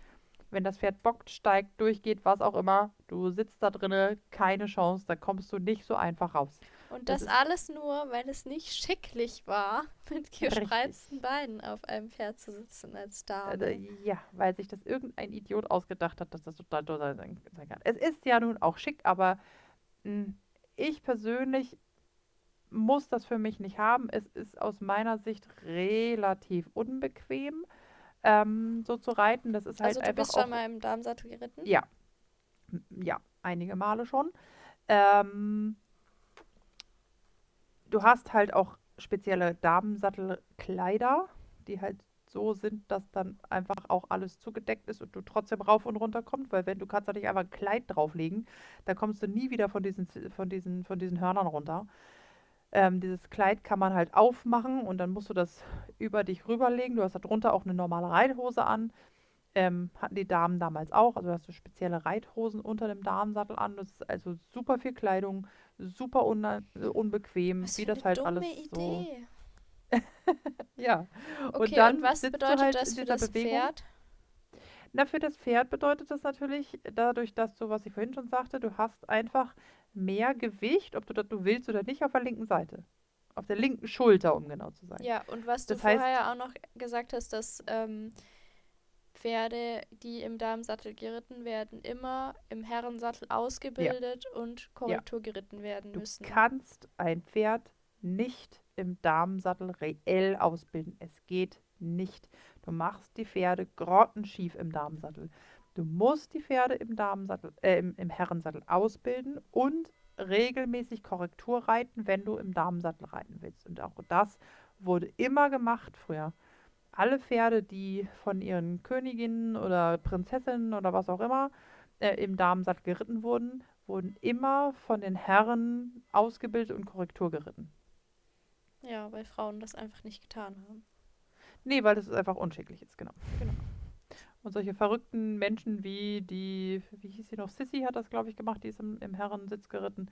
Speaker 3: Wenn das Pferd bockt, steigt, durchgeht, was auch immer, du sitzt da drinne, keine Chance, da kommst du nicht so einfach raus.
Speaker 2: Und
Speaker 3: Das
Speaker 2: das, alles nur, weil es nicht schicklich war, mit gespreizten Beinen auf einem Pferd zu sitzen als Dame.
Speaker 3: Äh, ja, weil sich das irgendein Idiot ausgedacht hat, dass das total toll sein, kann. Es ist ja nun auch schick, aber mh, ich persönlich muss das für mich nicht haben. Es ist aus meiner Sicht relativ unbequem, ähm, so zu reiten. Das ist halt
Speaker 2: also du bist schon mal im Damensattel geritten?
Speaker 3: ja, ja, einige Male schon. Ähm, du hast halt auch spezielle Damensattelkleider, die halt so sind, dass dann einfach auch alles zugedeckt ist und du trotzdem rauf und runter kommst, weil wenn du kannst da nicht einfach ein Kleid drauflegen, dann kommst du nie wieder von diesen, von diesen, von diesen Hörnern runter. Ähm, dieses Kleid kann man halt aufmachen und dann musst du das über dich rüberlegen. Du hast darunter auch eine normale Reithose an. Ähm, hatten die Damen damals auch. Also hast du spezielle Reithosen unter dem Damensattel an. Das ist also super viel Kleidung, super un unbequem,
Speaker 2: Was
Speaker 3: wie das halt alles so.
Speaker 2: Idee.
Speaker 3: Ja.
Speaker 2: Okay,
Speaker 3: Und dann
Speaker 2: und was bedeutet
Speaker 3: halt
Speaker 2: das für das
Speaker 3: Bewegung.
Speaker 2: Pferd?
Speaker 3: Na, für das Pferd bedeutet das natürlich, dadurch, dass du, was ich vorhin schon sagte, du hast einfach mehr Gewicht, ob du das du willst oder nicht, auf der linken Seite. Auf der linken Schulter, um genau zu sein.
Speaker 2: Ja, und was du
Speaker 3: Das
Speaker 2: vorher auch noch gesagt hast, dass ähm, Pferde, die im Damensattel geritten werden, immer im Herrensattel ausgebildet und Korrektur geritten werden
Speaker 3: Du
Speaker 2: müssen.
Speaker 3: kannst ein Pferd nicht im Damensattel reell ausbilden. Es geht nicht. Du machst die Pferde grottenschief im Damensattel. Du musst die Pferde im Damensattel, äh, im, im Herrensattel ausbilden und regelmäßig Korrektur reiten, wenn du im Damensattel reiten willst. Und auch das wurde immer gemacht früher. Alle Pferde, die von ihren Königinnen oder Prinzessinnen oder was auch immer äh, im Damensattel geritten wurden, wurden immer von den Herren ausgebildet und Korrektur geritten.
Speaker 2: Ja, weil Frauen das einfach nicht getan haben.
Speaker 3: Nee, weil das einfach unschicklich ist, genau.
Speaker 2: Genau.
Speaker 3: Und solche verrückten Menschen wie die, wie hieß sie noch, Sissy hat das, glaube ich, gemacht, die ist im, im Herrensitz geritten,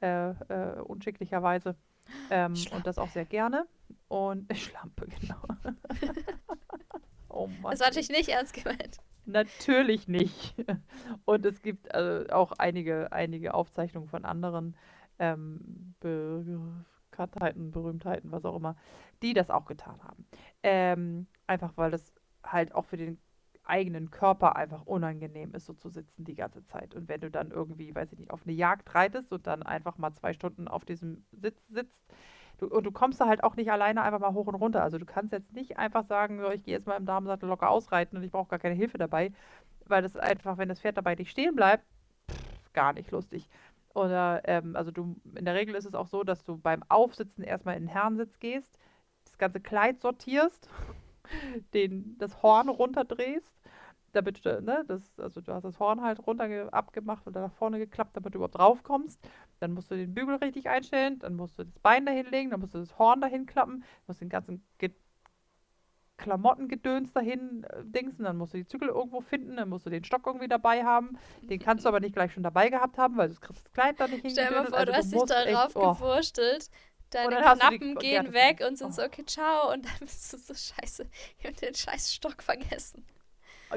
Speaker 3: äh, äh, unschicklicherweise. Ähm, und das auch sehr gerne. Und Schlampe, genau. oh Mann.
Speaker 2: Das war natürlich nicht ernst gemeint.
Speaker 3: Natürlich nicht. Und es gibt also auch einige, einige Aufzeichnungen von anderen ähm, Bekanntheiten, Berühmtheiten, was auch immer, die das auch getan haben. Ähm, einfach weil das halt auch für den eigenen Körper einfach unangenehm ist, so zu sitzen die ganze Zeit. Und wenn du dann irgendwie, weiß ich nicht, auf eine Jagd reitest und dann einfach mal zwei Stunden auf diesem Sitz sitzt, du, und du kommst da halt auch nicht alleine einfach mal hoch und runter. Also du kannst jetzt nicht einfach sagen, so, ich gehe jetzt mal im Damensattel locker ausreiten und ich brauche gar keine Hilfe dabei, weil das einfach, wenn das Pferd dabei nicht stehen bleibt, pff, gar nicht lustig. Oder, ähm, also du, in der Regel ist es auch so, dass du beim Aufsitzen erstmal in den Herrensitz gehst, das ganze Kleid sortierst, den, das Horn runterdrehst, damit du, ne, das, also du hast das Horn halt runter ge- abgemacht oder nach vorne geklappt, damit du überhaupt drauf kommst. Dann musst du den Bügel richtig einstellen, dann musst du das Bein dahin legen, dann musst du das Horn dahin klappen, musst den ganzen Ge Klamottengedöns dahin äh, dingsen, dann musst du die Zügel irgendwo finden, dann musst du den Stock irgendwie dabei haben. Den kannst du aber nicht gleich schon dabei gehabt haben, weil du kriegst das Kleid da nicht
Speaker 2: Stell dir mal vor, du
Speaker 3: Also
Speaker 2: hast dich darauf
Speaker 3: oh.
Speaker 2: gewurstelt. Deine
Speaker 3: du die-
Speaker 2: Knappen
Speaker 3: ja,
Speaker 2: gehen weg und sind
Speaker 3: oh.
Speaker 2: so, okay, ciao. Und dann bist du so scheiße. Ich hab den scheiß Stock vergessen.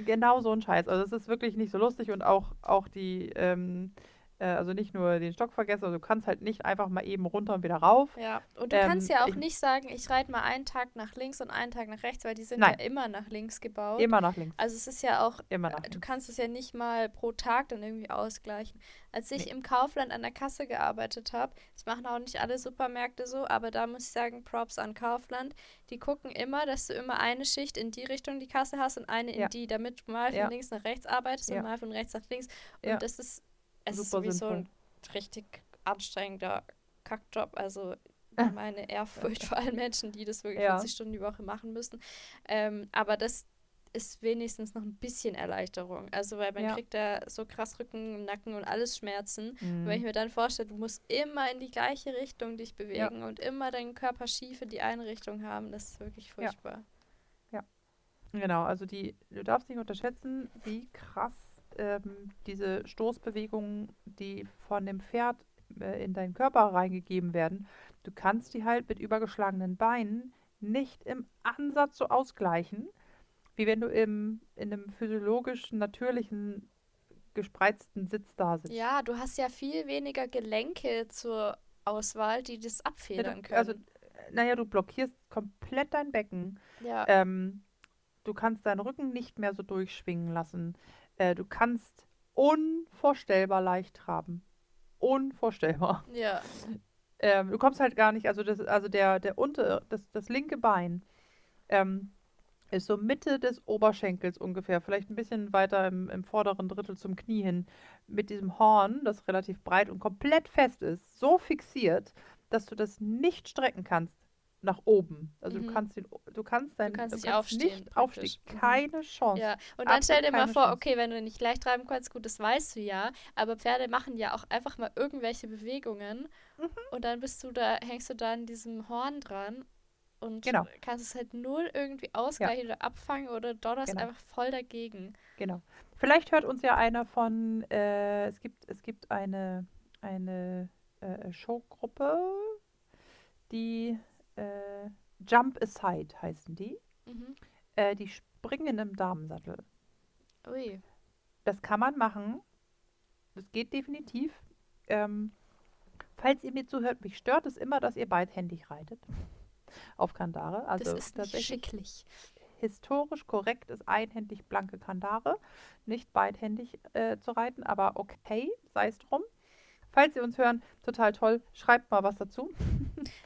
Speaker 3: Genau so ein Scheiß. Also es ist wirklich nicht so lustig und auch, auch die, ähm, äh, also nicht nur den Stock vergessen, also du kannst halt nicht einfach mal eben runter und wieder rauf.
Speaker 2: Ja, und du
Speaker 3: Ähm,
Speaker 2: kannst ja auch
Speaker 3: ich-
Speaker 2: nicht sagen, ich reite mal einen Tag nach links und einen Tag nach rechts, weil die sind
Speaker 3: Nein.
Speaker 2: ja immer nach links gebaut.
Speaker 3: Immer nach links.
Speaker 2: Also es ist ja auch,
Speaker 3: Immer nach
Speaker 2: du
Speaker 3: links.
Speaker 2: kannst es ja nicht mal pro Tag dann irgendwie ausgleichen. Als ich
Speaker 3: Nee.
Speaker 2: im Kaufland an der Kasse gearbeitet habe, das machen auch nicht alle Supermärkte so, aber da muss ich sagen, Props an Kaufland. Die gucken immer, dass du immer eine Schicht in die Richtung die Kasse hast und eine in
Speaker 3: Ja.
Speaker 2: die, damit du mal von
Speaker 3: Ja.
Speaker 2: links nach rechts arbeitest
Speaker 3: Ja.
Speaker 2: und mal von rechts nach links. Und das ist, es ist sowieso
Speaker 3: sinnvoll.
Speaker 2: ein richtig anstrengender Kackjob. Also
Speaker 3: Ah.
Speaker 2: meine Ehrfurcht vor allen Menschen, die das wirklich
Speaker 3: Ja.
Speaker 2: 40 Stunden die Woche machen müssen. Ähm, aber das ist wenigstens noch ein bisschen Erleichterung. Also weil man
Speaker 3: Ja.
Speaker 2: kriegt da so krass Rücken, Nacken und alles Schmerzen.
Speaker 3: Mhm.
Speaker 2: Wenn ich mir dann vorstelle, du musst immer in die gleiche Richtung dich bewegen und immer deinen Körper schief in die eine Richtung haben, das ist wirklich
Speaker 3: Ja.
Speaker 2: furchtbar.
Speaker 3: Genau, also die, du darfst nicht unterschätzen, wie krass ähm, diese Stoßbewegungen, die von dem Pferd äh, in deinen Körper reingegeben werden, du kannst die halt mit übergeschlagenen Beinen nicht im Ansatz so ausgleichen, wie wenn du im, in einem physiologisch natürlichen, gespreizten Sitz da sitzt.
Speaker 2: Ja, du hast ja viel weniger Gelenke zur Auswahl, die das abfedern
Speaker 3: also,
Speaker 2: können.
Speaker 3: äh, naja, du blockierst komplett dein Becken.
Speaker 2: ja.
Speaker 3: Ähm, du kannst deinen Rücken nicht mehr so durchschwingen lassen. Äh, du kannst unvorstellbar leicht traben. Unvorstellbar.
Speaker 2: ja.
Speaker 3: Ähm, du kommst halt gar nicht, also das, also der, der unter, das, das linke Bein ähm, ist so Mitte des Oberschenkels ungefähr, vielleicht ein bisschen weiter im, im vorderen Drittel zum Knie hin, mit diesem Horn, das relativ breit und komplett fest ist, so fixiert, dass du das nicht strecken kannst. Nach oben. Also
Speaker 2: Mhm.
Speaker 3: du kannst den, du kannst dein,
Speaker 2: Du kannst nicht
Speaker 3: nicht
Speaker 2: aufstehen,
Speaker 3: aufstehen.
Speaker 2: praktisch. Mhm.
Speaker 3: Keine Chance.
Speaker 2: Ja, und dann stell dir mal vor,
Speaker 3: Chance.
Speaker 2: okay, wenn du nicht leicht treiben kannst, gut, das weißt du ja, aber Pferde machen ja auch einfach mal irgendwelche Bewegungen
Speaker 3: Mhm.
Speaker 2: und dann bist du da, hängst du da an diesem Horn dran und
Speaker 3: Genau.
Speaker 2: kannst es halt null irgendwie ausgleichen oder abfangen oder donnerst
Speaker 3: Genau.
Speaker 2: einfach voll dagegen.
Speaker 3: Genau. Vielleicht hört uns ja einer von, äh, es gibt, es gibt eine, eine äh, Showgruppe, die äh, Jump Aside heißen die.
Speaker 2: Mhm.
Speaker 3: Äh, die springen im Damensattel.
Speaker 2: Ui.
Speaker 3: Das kann man machen. Das geht definitiv. Ähm, falls ihr mir zuhört, mich stört es immer, dass ihr beidhändig reitet. Auf Kandare. Also
Speaker 2: das ist
Speaker 3: tatsächlich
Speaker 2: schicklich.
Speaker 3: historisch korrekt ist einhändig blanke Kandare, nicht beidhändig äh, zu reiten, aber okay, sei es drum. Falls ihr uns hören, total toll, schreibt mal was dazu.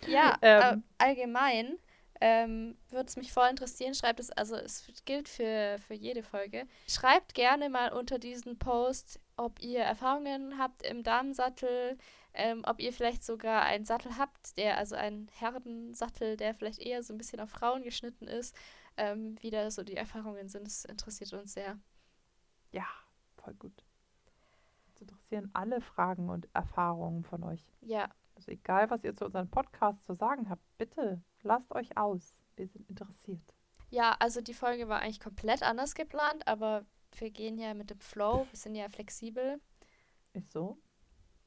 Speaker 2: Ja,
Speaker 3: Ähm.
Speaker 2: äh, allgemein ähm, würde es mich voll interessieren. Schreibt es, also es gilt für, für jede Folge. Schreibt gerne mal unter diesen Post, ob ihr Erfahrungen habt im Damensattel, ähm, ob ihr vielleicht sogar einen Sattel habt, der, also einen Herrensattel, der vielleicht eher so ein bisschen auf Frauen geschnitten ist. Ähm, wie da so die Erfahrungen sind, das interessiert uns sehr.
Speaker 3: Ja, voll gut. Interessieren alle Fragen und Erfahrungen von euch.
Speaker 2: Ja,
Speaker 3: Also egal, was ihr zu unserem Podcast zu sagen habt, bitte lasst euch aus. Wir sind interessiert.
Speaker 2: ja, also die Folge war eigentlich komplett anders geplant, aber wir gehen ja mit dem Flow, wir sind ja flexibel.
Speaker 3: Ist so.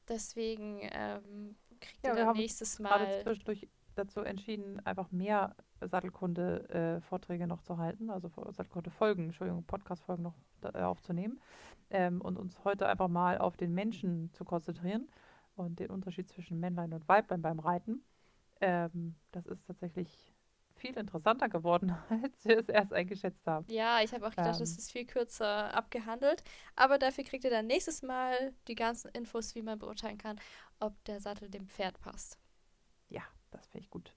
Speaker 2: Deswegen ähm, kriegt
Speaker 3: Ja,
Speaker 2: ihr
Speaker 3: wir
Speaker 2: dann nächstes
Speaker 3: Gerade
Speaker 2: Mal.
Speaker 3: zwischendurch dazu entschieden, einfach mehr Sattelkunde-Vorträge noch zu halten, also Sattelkunde-Folgen, Entschuldigung, Podcast-Folgen noch äh, aufzunehmen ähm, und uns heute einfach mal auf den Menschen zu konzentrieren und den Unterschied zwischen Männlein und Weiblein beim Reiten. Ähm, das ist tatsächlich viel interessanter geworden, als wir es erst eingeschätzt haben.
Speaker 2: Ja, ich habe auch gedacht, das
Speaker 3: Ähm.
Speaker 2: ist viel kürzer abgehandelt. Aber dafür kriegt ihr dann nächstes Mal die ganzen Infos, wie man beurteilen kann, ob der Sattel dem Pferd passt.
Speaker 3: Ja, das finde ich gut.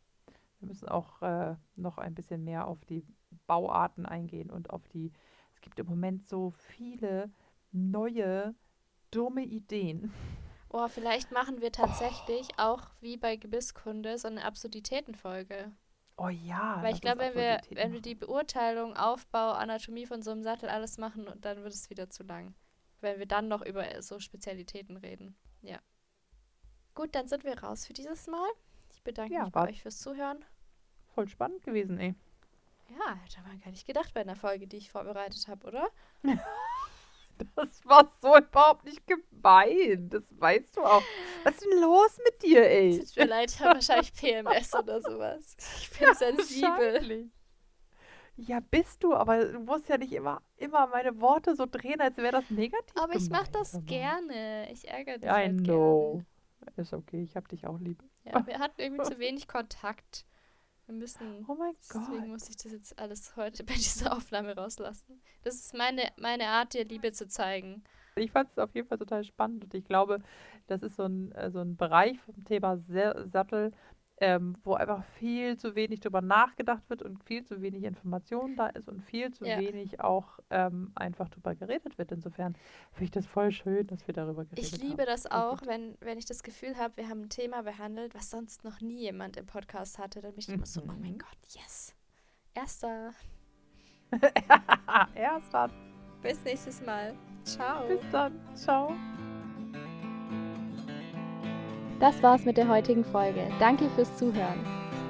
Speaker 3: Wir müssen auch äh, noch ein bisschen mehr auf die Bauarten eingehen und auf die. Es gibt im Moment so viele neue, dumme Ideen.
Speaker 2: Oh, vielleicht machen wir tatsächlich auch wie bei Gebisskunde so eine Absurditätenfolge.
Speaker 3: Oh ja.
Speaker 2: Weil ich glaube, wenn wir, wenn wir die Beurteilung, Aufbau, Anatomie von so einem Sattel alles machen, dann wird es wieder zu lang. Wenn wir dann noch über äh, so Spezialitäten reden. Ja. Gut, dann sind wir raus für dieses Mal. Ich bedanke
Speaker 3: Ja,
Speaker 2: mich bei euch fürs Zuhören.
Speaker 3: Voll spannend gewesen, ey.
Speaker 2: Ja, hätte man gar nicht gedacht bei einer Folge, die ich vorbereitet habe, oder?
Speaker 3: Das war so überhaupt nicht gemeint. Das weißt du auch. Was ist denn los mit dir, ey?
Speaker 2: Tut mir leid, ich habe wahrscheinlich PMS oder sowas. Ich bin sensibel.
Speaker 3: Wahrscheinlich. Ja, bist du, aber du musst ja nicht immer, immer meine Worte so drehen, als wäre das negativ.
Speaker 2: Aber ich mache
Speaker 3: gemeint,
Speaker 2: das gerne. Ich ärgere dich
Speaker 3: Ja, I
Speaker 2: halt
Speaker 3: know. Ist okay, ich hab dich auch lieb.
Speaker 2: Ja, wir hatten irgendwie zu wenig Kontakt. Wir müssen.
Speaker 3: Oh mein
Speaker 2: Deswegen
Speaker 3: Gott.
Speaker 2: muss ich das jetzt alles heute bei dieser Aufnahme rauslassen. Das ist meine, meine Art, dir Liebe zu zeigen.
Speaker 3: Ich fand es auf jeden Fall total spannend und ich glaube, das ist so ein, äh, so ein Bereich vom Thema Sa- Sattel, ähm, wo einfach viel zu wenig drüber nachgedacht wird und viel zu wenig Information da ist und viel zu
Speaker 2: Ja.
Speaker 3: wenig auch ähm, einfach drüber geredet wird. Insofern finde ich das voll schön, dass wir darüber geredet
Speaker 2: Ich
Speaker 3: haben.
Speaker 2: liebe das
Speaker 3: Voll
Speaker 2: auch, wenn, wenn ich das Gefühl habe, wir haben ein Thema behandelt, was sonst noch nie jemand im Podcast hatte. Dann bin ich immer so, oh mein
Speaker 3: Mhm.
Speaker 2: Gott, yes. Erster.
Speaker 3: Erst dann.
Speaker 2: Bis nächstes Mal. Ciao.
Speaker 3: Bis dann. Ciao.
Speaker 2: Das war's mit der heutigen Folge. Danke fürs Zuhören.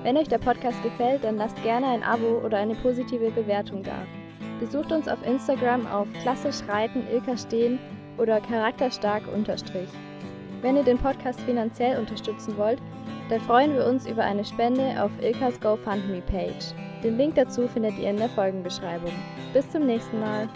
Speaker 2: Wenn euch der Podcast gefällt, dann lasst gerne ein Abo oder eine positive Bewertung da. Besucht uns auf Instagram auf klassisch reiten Ilka stehen oder charakterstark unterstrich. Wenn ihr den Podcast finanziell unterstützen wollt, dann freuen wir uns über eine Spende auf Ilkas GoFundMe Page. Den Link dazu findet ihr in der Folgenbeschreibung. Bis zum nächsten Mal.